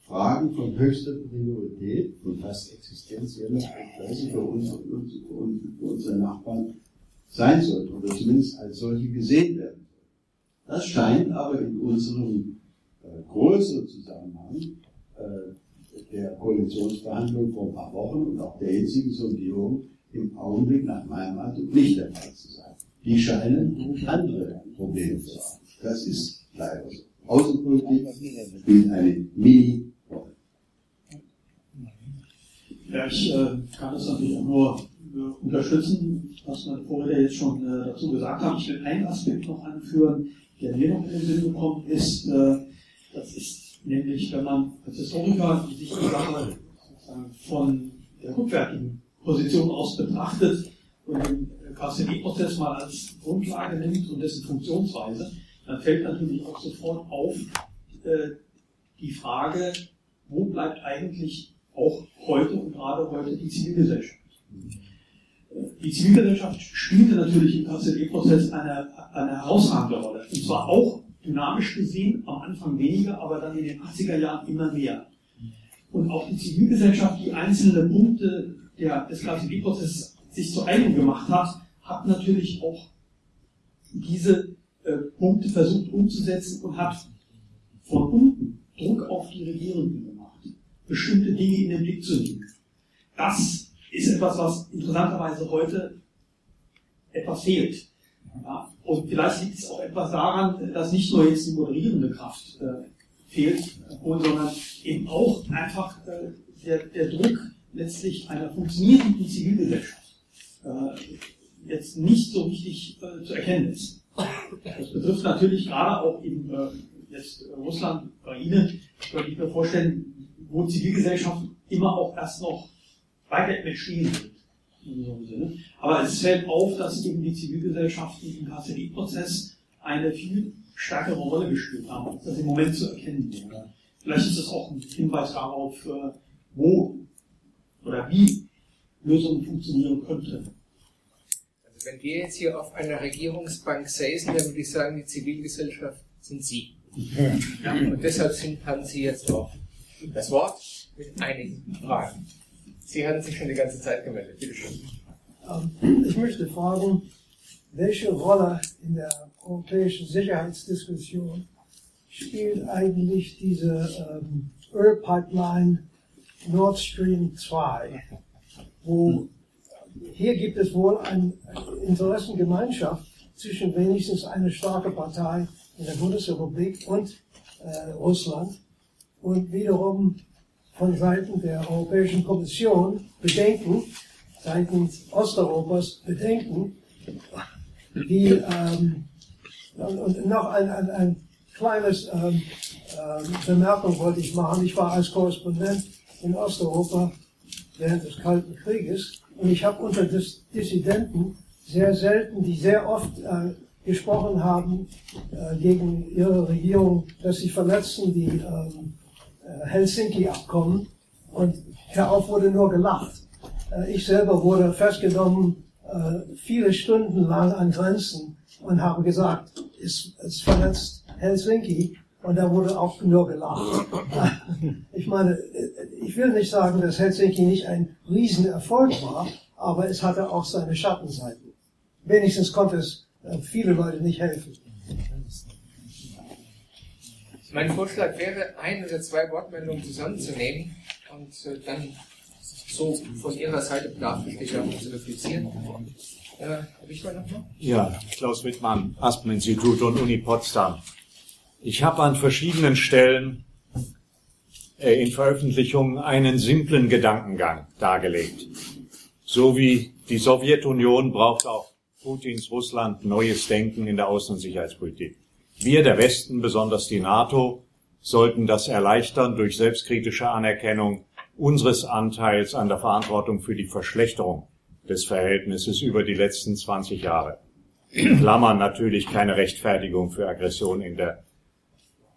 [SPEAKER 4] Fragen von höchster Priorität, von fast existenzieller Interesse für uns und, und unsere Nachbarn sein sollten, oder zumindest als solche gesehen werden. Das scheint aber in unserem äh, größeren Zusammenhang äh, der Koalitionsverhandlungen vor ein paar Wochen und auch der jetzigen Sondierung im Augenblick nach meinem Eindruck nicht der Fall zu sein. Die scheinen andere Probleme zu haben. Das ist leider so. Außenpolitik spielt eine Mini-Rolle.
[SPEAKER 3] Ja, ich äh, kann das natürlich auch nur äh, unterstützen, was mein Vorredner jetzt schon äh, dazu gesagt hat. Ich will einen Aspekt noch anführen, der mir noch in den Sinn gekommen ist. Äh, das ist nämlich, wenn man als Historiker sich die Sache von der rückwärtigen Position aus betrachtet und den KCD-Prozess mal als Grundlage nimmt und dessen Funktionsweise, dann fällt natürlich auch sofort auf äh, die Frage, wo bleibt eigentlich auch heute und gerade heute die Zivilgesellschaft? Die Zivilgesellschaft spielte natürlich im KCD-Prozess eine, eine herausragende Rolle. Und zwar auch dynamisch gesehen, am Anfang weniger, aber dann in den 80er Jahren immer mehr. Und auch die Zivilgesellschaft, die einzelne Punkte der, des KCD-Prozesses sich zu eigen gemacht hat, hat natürlich auch diese äh, Punkte versucht umzusetzen und hat von unten Druck auf die Regierenden gemacht, bestimmte Dinge in den Blick zu nehmen. Das ist etwas, was interessanterweise heute etwas fehlt. Ja, und vielleicht liegt es auch etwas daran, dass nicht nur jetzt die moderierende Kraft äh, fehlt, sondern eben auch einfach äh, der, der Druck letztlich einer funktionierenden Zivilgesellschaft äh, jetzt nicht so richtig äh, zu erkennen ist. Das betrifft natürlich gerade auch eben äh, jetzt Russland, Ukraine, könnte ich mir vorstellen, wo Zivilgesellschaft immer auch erst noch weiter entstehen wird. In so einem Sinne. Aber es fällt auf, dass eben die Zivilgesellschaften im KCD-Prozess eine viel stärkere Rolle gespielt haben, als das im Moment zu erkennen wäre. Vielleicht ist das auch ein Hinweis darauf, äh, wo oder wie Lösungen funktionieren könnten.
[SPEAKER 2] Also wenn wir jetzt hier auf einer Regierungsbank säßen, dann würde ich sagen, die Zivilgesellschaft sind Sie. Ja, und deshalb sind, haben Sie jetzt auch das Wort mit einigen Fragen. Sie hatten sich schon die ganze Zeit gemeldet. Bitte schön.
[SPEAKER 6] Ähm, ich möchte fragen, welche Rolle in der europäischen Sicherheitsdiskussion spielt eigentlich diese ähm, Ölpipeline Nord Stream 2, wo hier gibt es wohl eine Interessengemeinschaft zwischen wenigstens eine starke Partei in der Bundesrepublik und äh, Russland und wiederum von Seiten der Europäischen Kommission Bedenken, seitens Osteuropas Bedenken, wie, ähm, und noch ein, ein, ein kleines ähm, ähm, Bemerkung wollte ich machen. Ich war als Korrespondent in Osteuropa während des Kalten Krieges und ich habe unter Dis Dissidenten sehr selten, die sehr oft äh, gesprochen haben äh, gegen ihre Regierung, dass sie verletzen die ähm, äh, Helsinki-Abkommen und darauf wurde nur gelacht. Äh, ich selber wurde festgenommen äh, viele Stunden lang an Grenzen und habe gesagt, es, es verletzt Helsinki und da wurde auch nur gelacht. [laughs] Ich meine, ich will nicht sagen, dass Helsinki nicht ein Riesenerfolg war, aber es hatte auch seine Schattenseiten. Wenigstens konnte es äh, viele Leute nicht helfen.
[SPEAKER 2] Mein Vorschlag wäre, ein oder zwei Wortmeldungen zusammenzunehmen und äh, dann so von Ihrer Seite Bedarf auch zu replizieren. Äh, Wittmann nochmal?
[SPEAKER 7] Ja, Klaus Wittmann, Aspen-Institut und Uni Potsdam. Ich habe an verschiedenen Stellen äh, in Veröffentlichungen einen simplen Gedankengang dargelegt. So wie die Sowjetunion braucht auch Putins Russland neues Denken in der Außen- und Sicherheitspolitik. Wir, der Westen, besonders die NATO, sollten das erleichtern durch selbstkritische Anerkennung unseres Anteils an der Verantwortung für die Verschlechterung des Verhältnisses über die letzten 20 Jahre. In Klammern natürlich keine Rechtfertigung für Aggression in der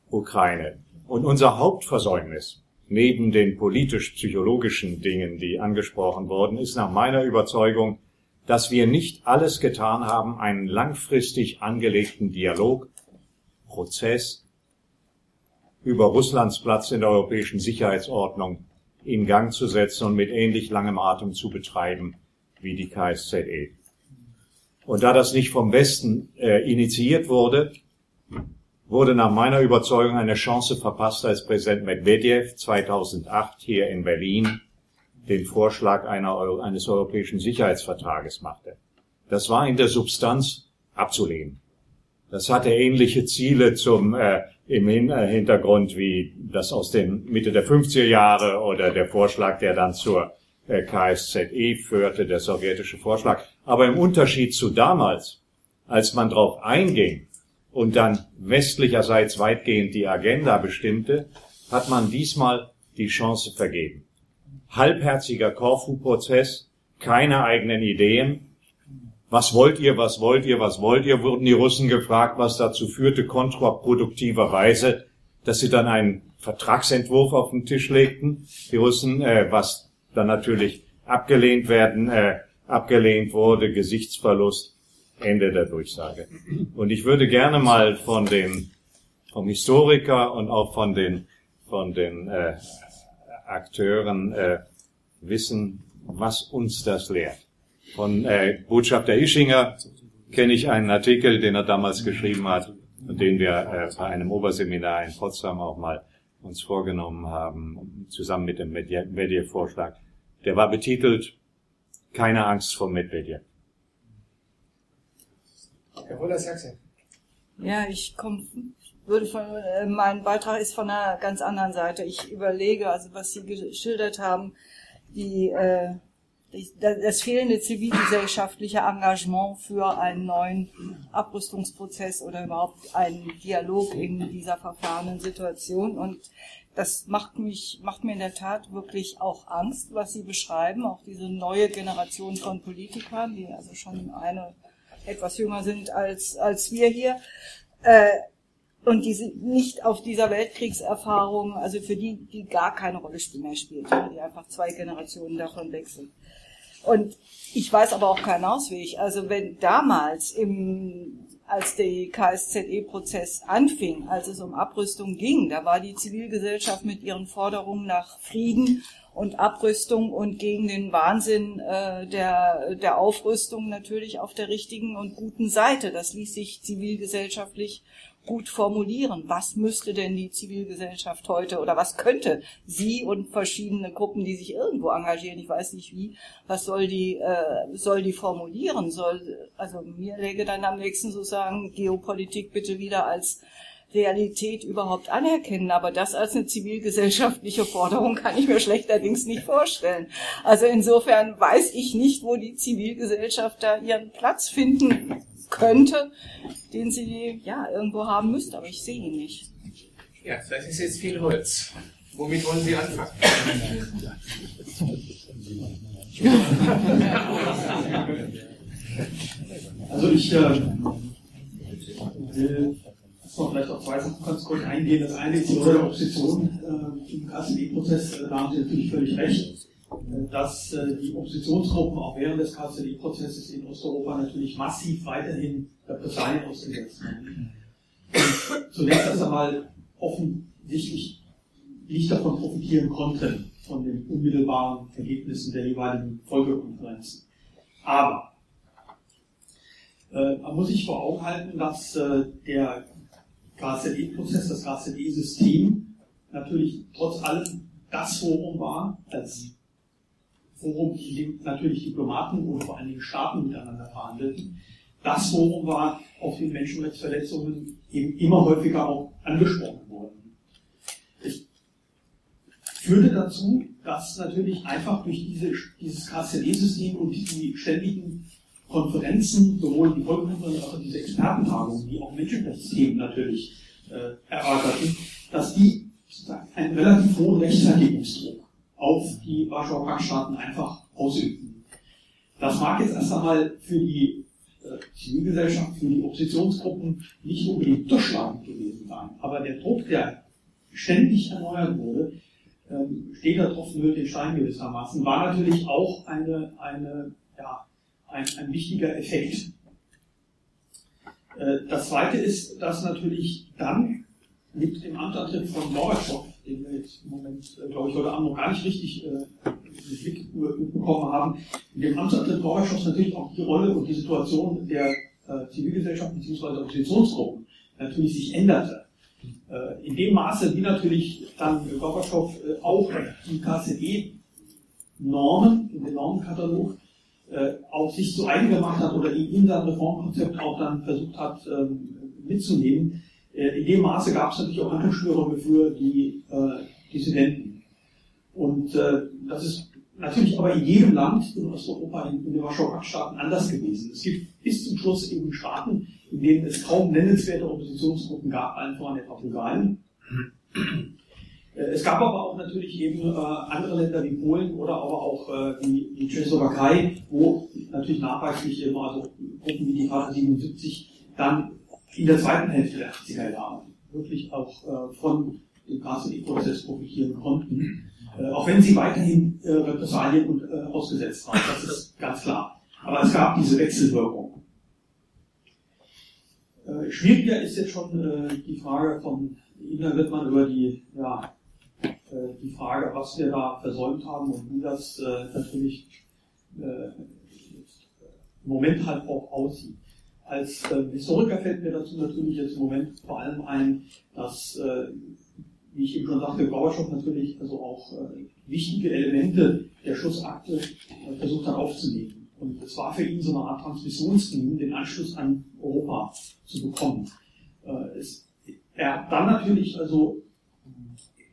[SPEAKER 7] Ukraine. Und unser Hauptversäumnis, neben den politisch-psychologischen Dingen, die angesprochen wurden, ist nach meiner Überzeugung, dass wir nicht alles getan haben, einen langfristig angelegten Dialog, Prozess über Russlands Platz in der europäischen Sicherheitsordnung in Gang zu setzen und mit ähnlich langem Atem zu betreiben wie die KSZE. Und da das nicht vom Westen äh, initiiert wurde, wurde nach meiner Überzeugung eine Chance verpasst, als Präsident Medvedev 2008 hier in Berlin den Vorschlag einer, eines europäischen Sicherheitsvertrages machte. Das war in der Substanz abzulehnen. Das hatte ähnliche Ziele zum äh, im äh, Hintergrund wie das aus den Mitte der 50er Jahre oder der Vorschlag, der dann zur äh, KSZE führte, der sowjetische Vorschlag. Aber im Unterschied zu damals, als man darauf einging und dann westlicherseits weitgehend die Agenda bestimmte, hat man diesmal die Chance vergeben. Halbherziger Korfu-Prozess, keine eigenen Ideen. Was wollt ihr, was wollt ihr, was wollt ihr, wurden die Russen gefragt, was dazu führte, kontraproduktiverweise, dass sie dann einen Vertragsentwurf auf den Tisch legten, die Russen, äh, was dann natürlich abgelehnt werden, äh, abgelehnt wurde, Gesichtsverlust, Ende der Durchsage. Und ich würde gerne mal von den, vom Historiker und auch von den, von den äh, Akteuren äh, wissen, was uns das lehrt. Von äh, Botschafter Ischinger kenne ich einen Artikel, den er damals geschrieben hat und den wir äh, bei einem Oberseminar in Potsdam auch mal uns vorgenommen haben, zusammen mit dem Medvedev-Vorschlag. Der war betitelt Keine Angst vor Medvedev.
[SPEAKER 2] Herr Roller-Sachse.
[SPEAKER 8] Ja, ich komme, würde von, äh, mein Beitrag ist von einer ganz anderen Seite. Ich überlege, also was Sie geschildert haben, die, äh, das fehlende zivilgesellschaftliche Engagement für einen neuen Abrüstungsprozess oder überhaupt einen Dialog in dieser verfahrenen Situation. Und das macht mich, macht mir in der Tat wirklich auch Angst, was Sie beschreiben, auch diese neue Generation von Politikern, die also schon eine etwas jünger sind als, als wir hier. Äh, und die nicht auf dieser Weltkriegserfahrung, also für die, die gar keine Rolle mehr spielt, die einfach zwei Generationen davon sind. Und ich weiß aber auch keinen Ausweg. Also wenn damals im, als der KSZE-Prozess anfing, als es um Abrüstung ging, da war die Zivilgesellschaft mit ihren Forderungen nach Frieden und Abrüstung und gegen den Wahnsinn äh, der, der Aufrüstung natürlich auf der richtigen und guten Seite. Das ließ sich zivilgesellschaftlich gut formulieren. Was müsste denn die Zivilgesellschaft heute oder was könnte sie und verschiedene Gruppen, die sich irgendwo engagieren, ich weiß nicht wie, was soll die, äh, soll die formulieren? Soll, also mir läge dann am nächsten so sagen, Geopolitik bitte wieder als Realität überhaupt anerkennen. Aber das als eine zivilgesellschaftliche Forderung kann ich mir schlechterdings nicht vorstellen. Also insofern weiß ich nicht, wo die Zivilgesellschaft da ihren Platz finden könnte, den sie ja irgendwo haben müsste, aber ich sehe ihn nicht.
[SPEAKER 2] Ja, das ist jetzt viel Holz. Womit wollen Sie anfangen?
[SPEAKER 3] Also ich äh, will vielleicht auf zwei Sachen ganz kurz eingehen. Das eine ist die Rolle der Opposition äh, im KCD-Prozess. Da haben Sie natürlich völlig recht dass äh, die Oppositionsgruppen auch während des KZI-Prozesses in Osteuropa natürlich massiv weiterhin Repressalien ausgesetzt sind. Zunächst erst einmal offensichtlich nicht davon profitieren konnten, von den unmittelbaren Ergebnissen der jeweiligen Folgekonferenzen. Aber äh, man muss sich vor Augen halten, dass äh, der KZE-Prozess, das KZE-System natürlich trotz allem das Forum war, als Forum, in dem natürlich Diplomaten und vor allen Dingen Staaten miteinander verhandelten. Das Forum war, auf den Menschenrechtsverletzungen eben immer häufiger auch angesprochen worden. Es führte dazu, dass natürlich einfach durch diese, dieses KCD-System und die ständigen Konferenzen, sowohl die Volkskonferenz als auch diese Expertentagungen, die auch Menschenrechtsthemen natürlich äh, erörterten, dass die einen relativ hohen Rechtfertigungsdruck auf die Warschauer Paktstaaten einfach ausübten. Das mag jetzt erst einmal für die äh, Zivilgesellschaft, für die Oppositionsgruppen nicht unbedingt durchschlagend gewesen sein, aber der Druck, der ständig erneuert wurde, ähm, steht da drauf nur den Stein gewissermaßen, war natürlich auch eine, eine, ja, ein, ein wichtiger Effekt. Äh, das zweite ist, dass natürlich dann mit dem Amtsantritt von Gorbatschow, den wir jetzt im Moment, äh, glaube ich, heute Abend noch gar nicht richtig äh, Blick bekommen haben, mit dem Amtsantritt Gorbatschows natürlich auch die Rolle und die Situation der äh, Zivilgesellschaft bzw. Oppositionsgruppen natürlich sich änderte. Äh, in dem Maße, wie natürlich dann Gorbatschow äh, auch die KZE-Normen, in den Normenkatalog, äh, auch sich zu eigen gemacht hat oder in sein Reformkonzept auch dann versucht hat ähm, mitzunehmen. Äh, in dem Maße gab es natürlich auch Handlungsspielräume für die äh, Dissidenten. Und äh, das ist natürlich aber in jedem Land in Osteuropa, in, in den Warschauer Paktstaaten anders gewesen. Es gibt bis zum Schluss eben Staaten, in denen es kaum nennenswerte Oppositionsgruppen gab, allen voran der Portugal. Äh, es gab aber auch natürlich eben äh, andere Länder wie Polen oder aber auch äh, die, die Tschechoslowakei, wo natürlich nachweislich eben also Gruppen wie die Vater 77 dann in der zweiten Hälfte der 80er Jahre wirklich auch äh, von dem KCD-Prozess profitieren konnten. Äh, auch wenn sie weiterhin äh, Repressalien und, äh, ausgesetzt waren, das ist ganz klar. Aber es gab diese Wechselwirkung. Äh, schwieriger ist jetzt schon äh, die Frage von Ihnen wird man über die ja, äh, die Frage, was wir da versäumt haben und wie das äh, natürlich im Moment halt auch aussieht. Als äh, Historiker fällt mir dazu natürlich jetzt im Moment vor allem ein, dass, äh, wie ich eben schon sagte, Gorbatschow natürlich also auch äh, wichtige Elemente der Schussakte äh, versucht hat aufzunehmen. Und es war für ihn so eine Art Transmissionslinie, den Anschluss an Europa zu bekommen. Äh, es, er hat dann natürlich also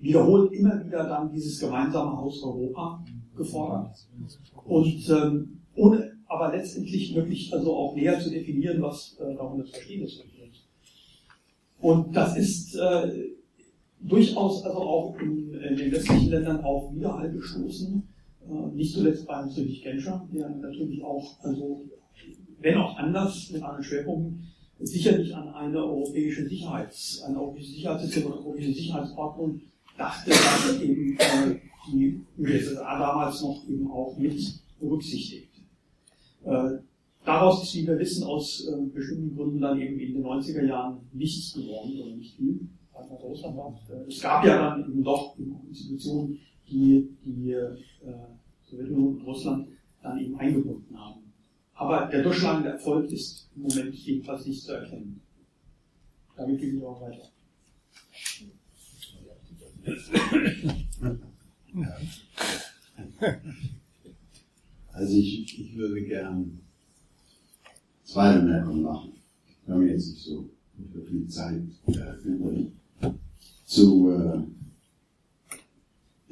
[SPEAKER 3] wiederholt immer wieder dann dieses gemeinsame Haus Europa gefordert. Und ähm, ohne aber letztendlich wirklich also auch näher zu definieren, was äh, darunter zu verstehen ist. Und das ist äh, durchaus also auch in, in, den westlichen Ländern auf Widerhall gestoßen. Äh, nicht zuletzt beim Friedrich Genscher, der natürlich auch, also wenn auch anders, mit anderen Schwerpunkten, sicherlich an eine europäische Sicherheits, ein europäisches Sicherheitssystem oder europäische Sicherheitsordnung dachte, dass eben äh, die USA damals noch eben auch mit berücksichtigt. Äh, daraus ist, wie wir wissen, aus äh, bestimmten Gründen dann eben in den 90er Jahren nichts geworden oder nicht viel. Äh, es gab ja dann eben doch Institutionen, die die äh, Sowjetunion und Russland dann eben eingebunden haben. Aber der durchschlagende Erfolg ist im Moment jedenfalls nicht zu erkennen. Damit gehen wir auch weiter. [laughs]
[SPEAKER 4] Also ich, ich würde gern zwei Bemerkungen machen. Wir haben jetzt nicht so viel Zeit äh, übrig. Zu äh,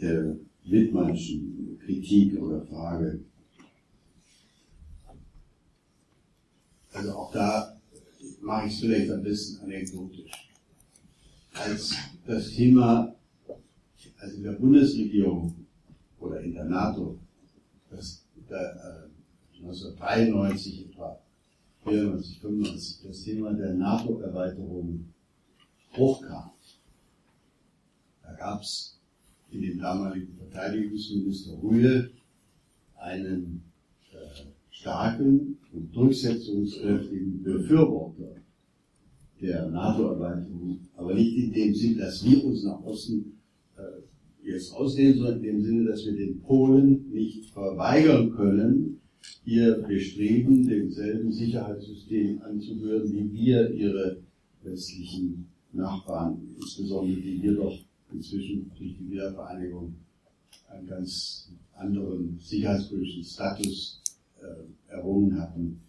[SPEAKER 4] der Wittmannschen Kritik oder Frage. Also auch da mache ich es vielleicht ein bisschen anekdotisch. Als das Thema also in der Bundesregierung oder in der NATO, das da, äh, 1993 etwa, 94, 95, das Thema der NATO-Erweiterung hochkam. Da gab es in dem damaligen Verteidigungsminister Rühe einen äh, starken und durchsetzungskräftigen Befürworter der NATO-Erweiterung, aber nicht in dem Sinn, dass wir uns nach Osten äh, jetzt ausdehnen, sondern in dem Sinne, dass wir den Polen nicht verweigern können, ihr Bestreben, demselben Sicherheitssystem anzugehören, wie wir ihre westlichen Nachbarn, insbesondere die wir doch inzwischen durch die Wiedervereinigung einen ganz anderen sicherheitspolitischen Status äh, errungen hatten,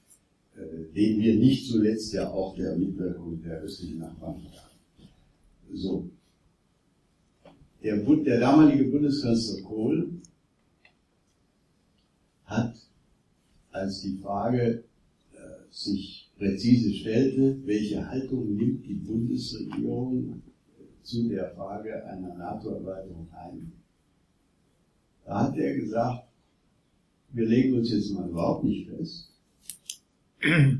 [SPEAKER 4] äh, den wir nicht zuletzt ja auch der Mitwirkung der östlichen Nachbarn hatten. So, der, der damalige Bundeskanzler Kohl hat, als die Frage äh, sich präzise stellte, welche Haltung nimmt die Bundesregierung zu der Frage einer NATO-Erweiterung ein, Da hat er gesagt, wir legen uns jetzt mal überhaupt nicht fest. [clears throat] äh,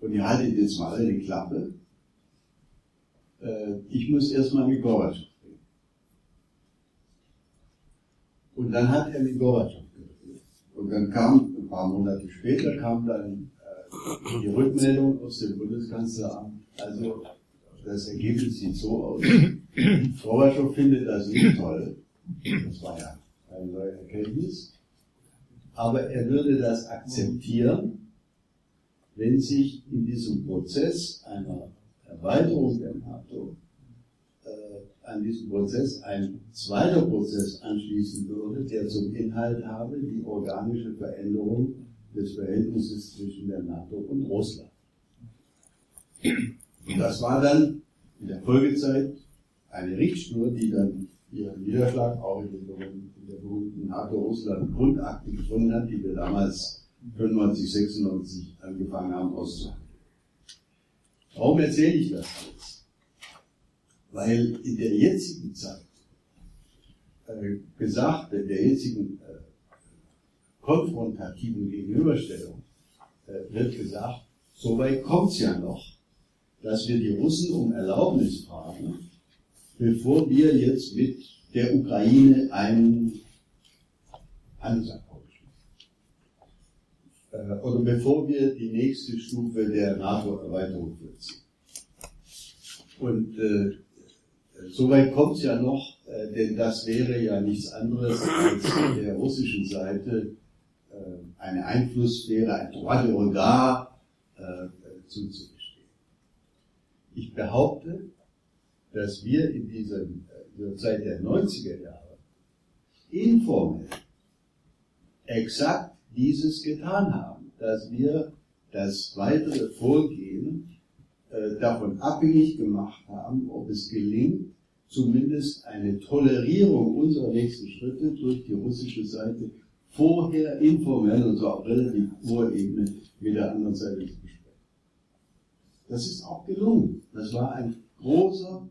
[SPEAKER 4] und ihr haltet jetzt mal alle die Klappe. Äh, ich muss erstmal mit Gorbatschow reden. Und dann hat er mit Gorbatschow geredet. Und dann kam, ein paar Monate später, kam dann äh, die Rückmeldung aus dem Bundeskanzleramt. Also, das Ergebnis sieht so aus. [clears throat] Gorbatschow findet das nicht toll. Das war ja eine neue Erkenntnis. Aber er würde das akzeptieren, wenn sich in diesem Prozess einer Erweiterung der NATO an diesem Prozess ein zweiter Prozess anschließen würde, der zum Inhalt habe die organische Veränderung des Verhältnisses zwischen der NATO und Russland. Und das war dann in der Folgezeit eine Richtschnur, die dann ihren Niederschlag auch in, der berühmten NATO-Russland-Grundakte gefunden hat, die wir damals 95, 96 angefangen haben auszuhandeln. Warum erzähle ich das alles? Weil in der jetzigen Zeit äh, gesagt, in der jetzigen äh, konfrontativen Gegenüberstellung äh, wird gesagt, so weit kommt es ja noch, dass wir die Russen um Erlaubnis fragen, bevor wir jetzt mit der Ukraine einen Handelsabkommen schließen. Äh, oder bevor wir die nächste Stufe der NATO-Erweiterung vollziehen. Und äh, soweit kommt es ja noch, äh, denn das wäre ja nichts anderes als der russischen Seite äh, eine Einflusssphäre, ein droit de regard äh, zuzugestehen. Ich behaupte, dass wir in dieser, dieser Zeit der 90er Jahre informell exakt dieses getan haben, dass wir das weitere Vorgehen davon abhängig gemacht haben, ob es gelingt, zumindest eine Tolerierung unserer nächsten Schritte durch die russische Seite vorher informell und zwar auf relativ hoher Ebene mit der anderen Seite zu besprechen. Das ist auch gelungen. Das war ein großer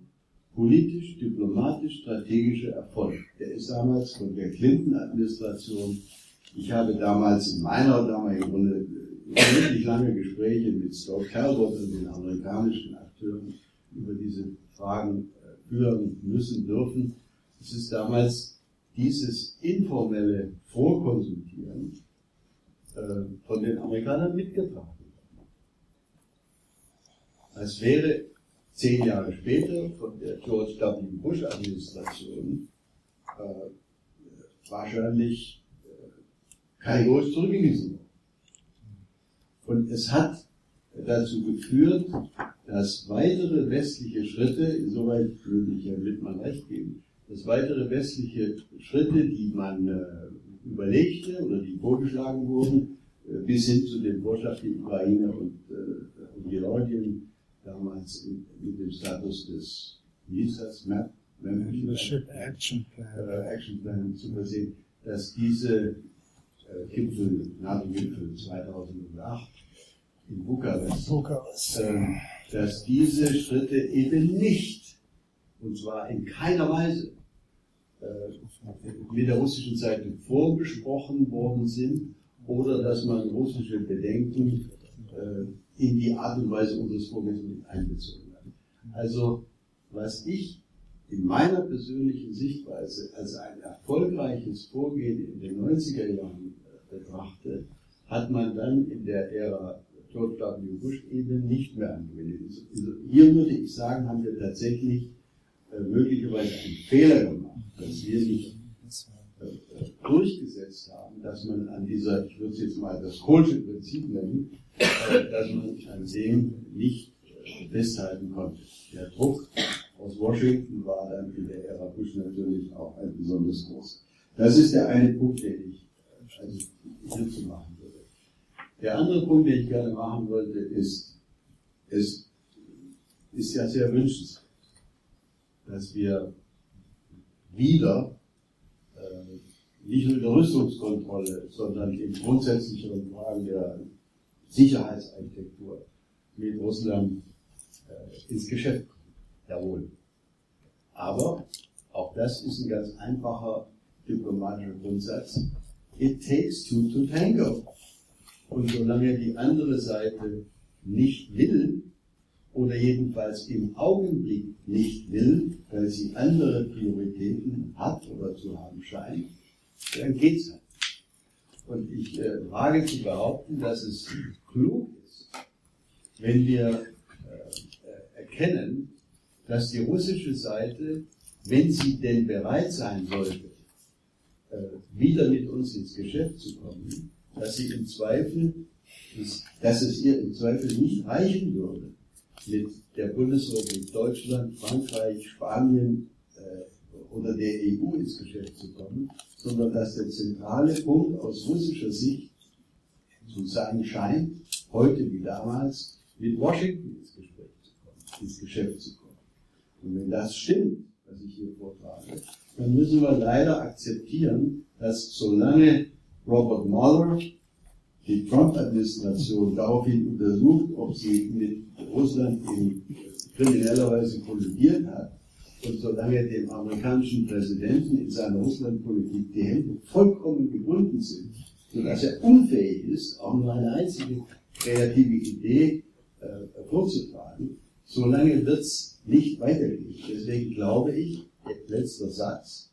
[SPEAKER 4] politisch, diplomatisch, strategischer Erfolg. Der ist damals von der Clinton-Administration, ich habe damals in meiner damaligen Runde wirklich lange Gespräche mit Scott Calvert und den amerikanischen Akteuren über diese Fragen äh, führen müssen dürfen. Es ist damals dieses informelle Vorkonsultieren äh, von den Amerikanern mitgebracht worden. Als wäre zehn Jahre später von der George W. Bush-Administration äh, wahrscheinlich äh, kategorisch zurückgewiesen worden. Und es hat dazu geführt, dass weitere westliche Schritte, insoweit würde ich Herrn Wittmann recht geben, dass weitere westliche Schritte, die man äh, überlegte oder die vorgeschlagen wurden, äh, bis hin zu dem Vorschlag, die Ukraine und, äh, und Georgien damals in, mit dem Status des, wie hieß das, Map,
[SPEAKER 6] Membership Action Plan.
[SPEAKER 4] Action Plan zu versehen, dass diese Gipfel, NATO-Gipfel 2008 in Bukarest,
[SPEAKER 6] Bukarest.
[SPEAKER 4] Äh, dass diese Schritte eben nicht, und zwar in keiner Weise, äh, mit der russischen Seite vorbesprochen worden sind oder dass man russische Bedenken äh, in die Art und Weise unseres Vorgehens mit einbezogen hat. Also, was ich in meiner persönlichen Sichtweise als ein erfolgreiches Vorgehen in den 90er Jahren äh, betrachte, hat man dann in der Ära George W. Bush eben nicht mehr angewendet. Also hier würde ich sagen, haben wir tatsächlich äh, möglicherweise einen Fehler gemacht, dass wir nicht äh, durchgesetzt haben, dass man an dieser, ich würde es jetzt mal das Kohlsche Prinzip nennen, dass man an dem nicht festhalten konnte. Der Druck aus Washington war dann in der Ära Bush natürlich auch ein besonders groß. Das ist der eine Punkt, den ich also hierzu machen würde. Der andere Punkt, den ich gerne machen wollte, ist, es ist ja sehr wünschenswert, dass wir wieder äh, nicht nur der Rüstungskontrolle, sondern in grundsätzlicheren Fragen der Sicherheitsarchitektur mit Russland äh, ins Geschäft kommen. Jawohl. Aber auch das ist ein ganz einfacher diplomatischer Grundsatz, it takes two to tango. Und solange die andere Seite nicht will, oder jedenfalls im Augenblick nicht will, weil sie andere Prioritäten hat oder zu haben scheint, dann geht's halt. Und ich äh, wage zu behaupten, dass es klug ist, wenn wir äh, erkennen, dass die russische Seite, wenn sie denn bereit sein sollte, äh, wieder mit uns ins Geschäft zu kommen, dass sie im Zweifel, dass es ihr im Zweifel nicht reichen würde, mit der Bundesrepublik Deutschland, Frankreich, Spanien äh, oder der EU ins Geschäft zu kommen, sondern dass der zentrale Punkt aus russischer Sicht zu sein scheint, heute wie damals, mit Washington ins Gespräch zu kommen, ins Geschäft zu kommen. Und wenn das stimmt, was ich hier vortrage, dann müssen wir leider akzeptieren, dass solange Robert Mueller die Trump-Administration daraufhin untersucht, ob sie mit Russland in krimineller Weise kollidiert hat, und solange dem amerikanischen Präsidenten in seiner Russlandpolitik die Hände vollkommen gebunden sind, sodass er unfähig ist, auch nur eine einzige kreative Idee äh, vorzutragen, solange wird es nicht weitergehen. Deswegen glaube ich, der letzte Satz,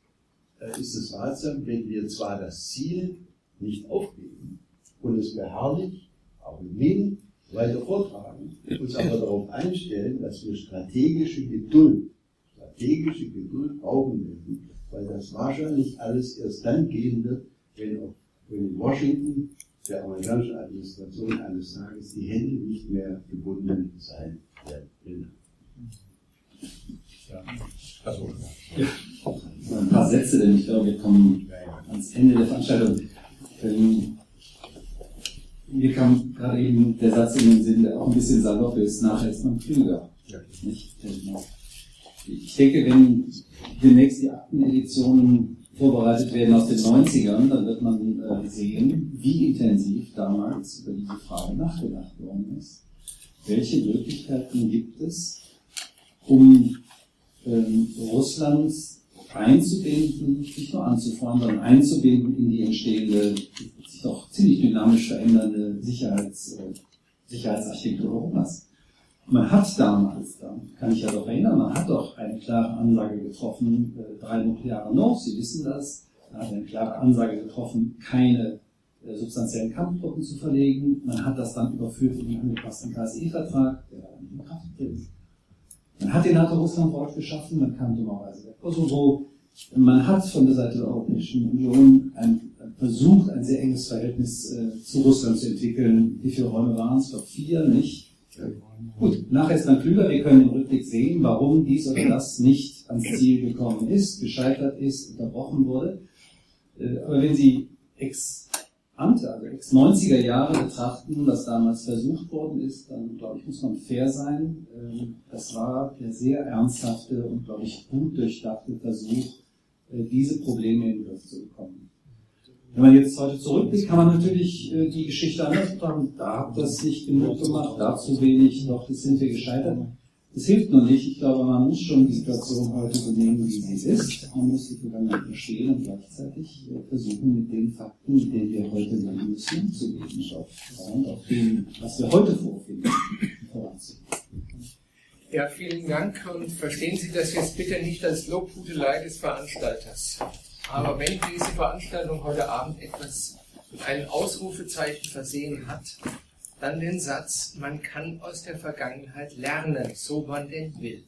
[SPEAKER 4] äh, ist es ratsam, wenn wir zwar das Ziel nicht aufgeben und es beharrlich, auch in Wien, weiter vortragen, uns aber darauf einstellen, dass wir strategische Geduld, strategische Geduld brauchen werden, weil das wahrscheinlich alles erst dann gehen wird, wenn, auch, wenn in Washington der amerikanischen Administration eines Tages die Hände nicht mehr gebunden sein werden.
[SPEAKER 5] Ja. Also, ja. Ein paar Sätze, denn ich glaube, wir kommen ans Ende der Veranstaltung. Ähm, mir kam gerade eben der Satz in den Sinn, der auch ein bisschen salopp ist, nachher ist man klüger. Nicht? Ich denke, wenn demnächst die Akteneditionen vorbereitet werden aus den 90ern, dann wird man äh, sehen, wie intensiv damals über diese Frage nachgedacht worden ist. Welche Möglichkeiten gibt es, um ähm, Russland einzubinden, nicht nur anzufordern, sondern einzubinden in die entstehende, sich doch ziemlich dynamisch verändernde Sicherheits, äh, Sicherheitsarchitektur Europas. Man hat damals, da kann ich ja doch erinnern, man hat doch eine klare Ansage getroffen, äh, drei nukleare No, Sie wissen das, man hat eine klare Ansage getroffen, keine äh, substanziellen Kampftruppen zu verlegen. Man hat das dann überführt in den angepassten KSE-Vertrag, der in Kraft tritt. Man hat den NATO-Russland-Ort geschaffen, man kann dummerweise der Kosovo. Man hat von der Seite der Europäischen Union ein, versucht, ein sehr enges Verhältnis äh, zu Russland zu entwickeln. Wie viele Räume waren es? Glaube vier, nicht? Gut, nachher ist man klüger, wir können im Rückblick sehen, warum dies oder das nicht ans Ziel gekommen ist, gescheitert ist, unterbrochen wurde. Äh, aber wenn Sie ex ante, also ex 90er Jahre betrachten, was damals versucht worden ist, dann glaube ich, muss man fair sein. Ähm, das war der sehr ernsthafte und glaube ich gut durchdachte Versuch, äh, diese Probleme in den Griff zu bekommen. Wenn man jetzt heute zurückblickt, kann man natürlich äh, die Geschichte anders sagen, da hat das nicht genug gemacht, da zu wenig, doch, das sind wir gescheitert. Das hilft nur nicht. Ich glaube, man muss schon die Situation heute so nehmen, wie sie ist. Man muss die Vergangenheit verstehen und gleichzeitig äh, versuchen, mit den Fakten, mit denen wir heute leben müssen, zu leben und auf dem, was wir heute vorfinden, voranzugehen.
[SPEAKER 2] Ja, vielen Dank und verstehen Sie das jetzt bitte nicht als Lobhudelei des Veranstalters. Aber wenn diese Veranstaltung heute Abend etwas mit einem Ausrufezeichen versehen hat, dann den Satz, man kann aus der Vergangenheit lernen, so man denn will.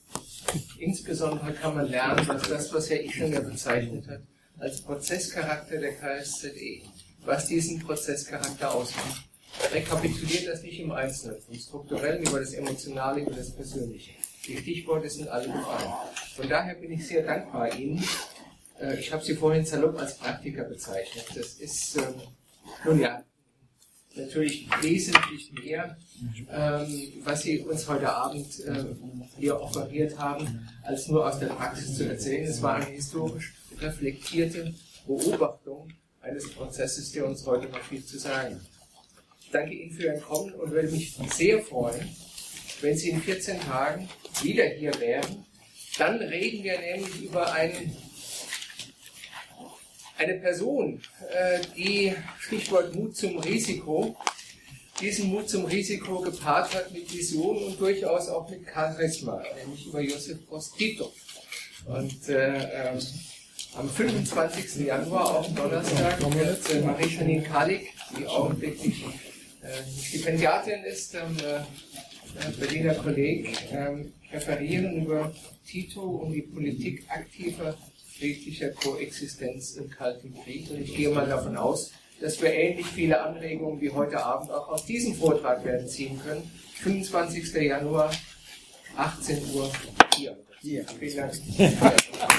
[SPEAKER 2] Insbesondere kann man lernen, dass das, was Herr Ischinger bezeichnet hat, als Prozesscharakter der KSZE, was diesen Prozesscharakter ausmacht. Rekapituliert das nicht im Einzelnen, vom Strukturellen über das Emotionale, über das Persönliche. Die Stichworte sind alle gefallen. Von daher bin ich sehr dankbar Ihnen. Äh, ich habe Sie vorhin salopp als Praktiker bezeichnet. Das ist, ähm, nun ja, natürlich wesentlich mehr, ähm, was Sie uns heute Abend äh, hier offeriert haben, als nur aus der Praxis zu erzählen. Es war eine historisch reflektierte Beobachtung eines Prozesses, der uns heute noch viel zu sagen hat. Ich danke Ihnen für Ihr Kommen und würde mich sehr freuen, wenn Sie in 14 Tagen wieder hier wären. Dann reden wir nämlich über einen Eine Person, äh, die Stichwort Mut zum Risiko, diesen Mut zum Risiko gepaart hat mit Vision und durchaus auch mit Charisma, nämlich über Josef Broz Tito. Und äh, ähm, am 25. Januar, auch Donnerstag, wird äh, Marie-Janine Kalik, die augenblicklich äh, Stipendiatin ist, am äh, Berliner Kolleg, ähm, referieren über Tito und die Politik aktiver friedlicher Koexistenz im Kalten Krieg. Und ich gehe mal davon aus, dass wir ähnlich viele Anregungen wie heute Abend auch aus diesem Vortrag werden ziehen können. 25. Januar, 18 Uhr hier. Vielen Dank.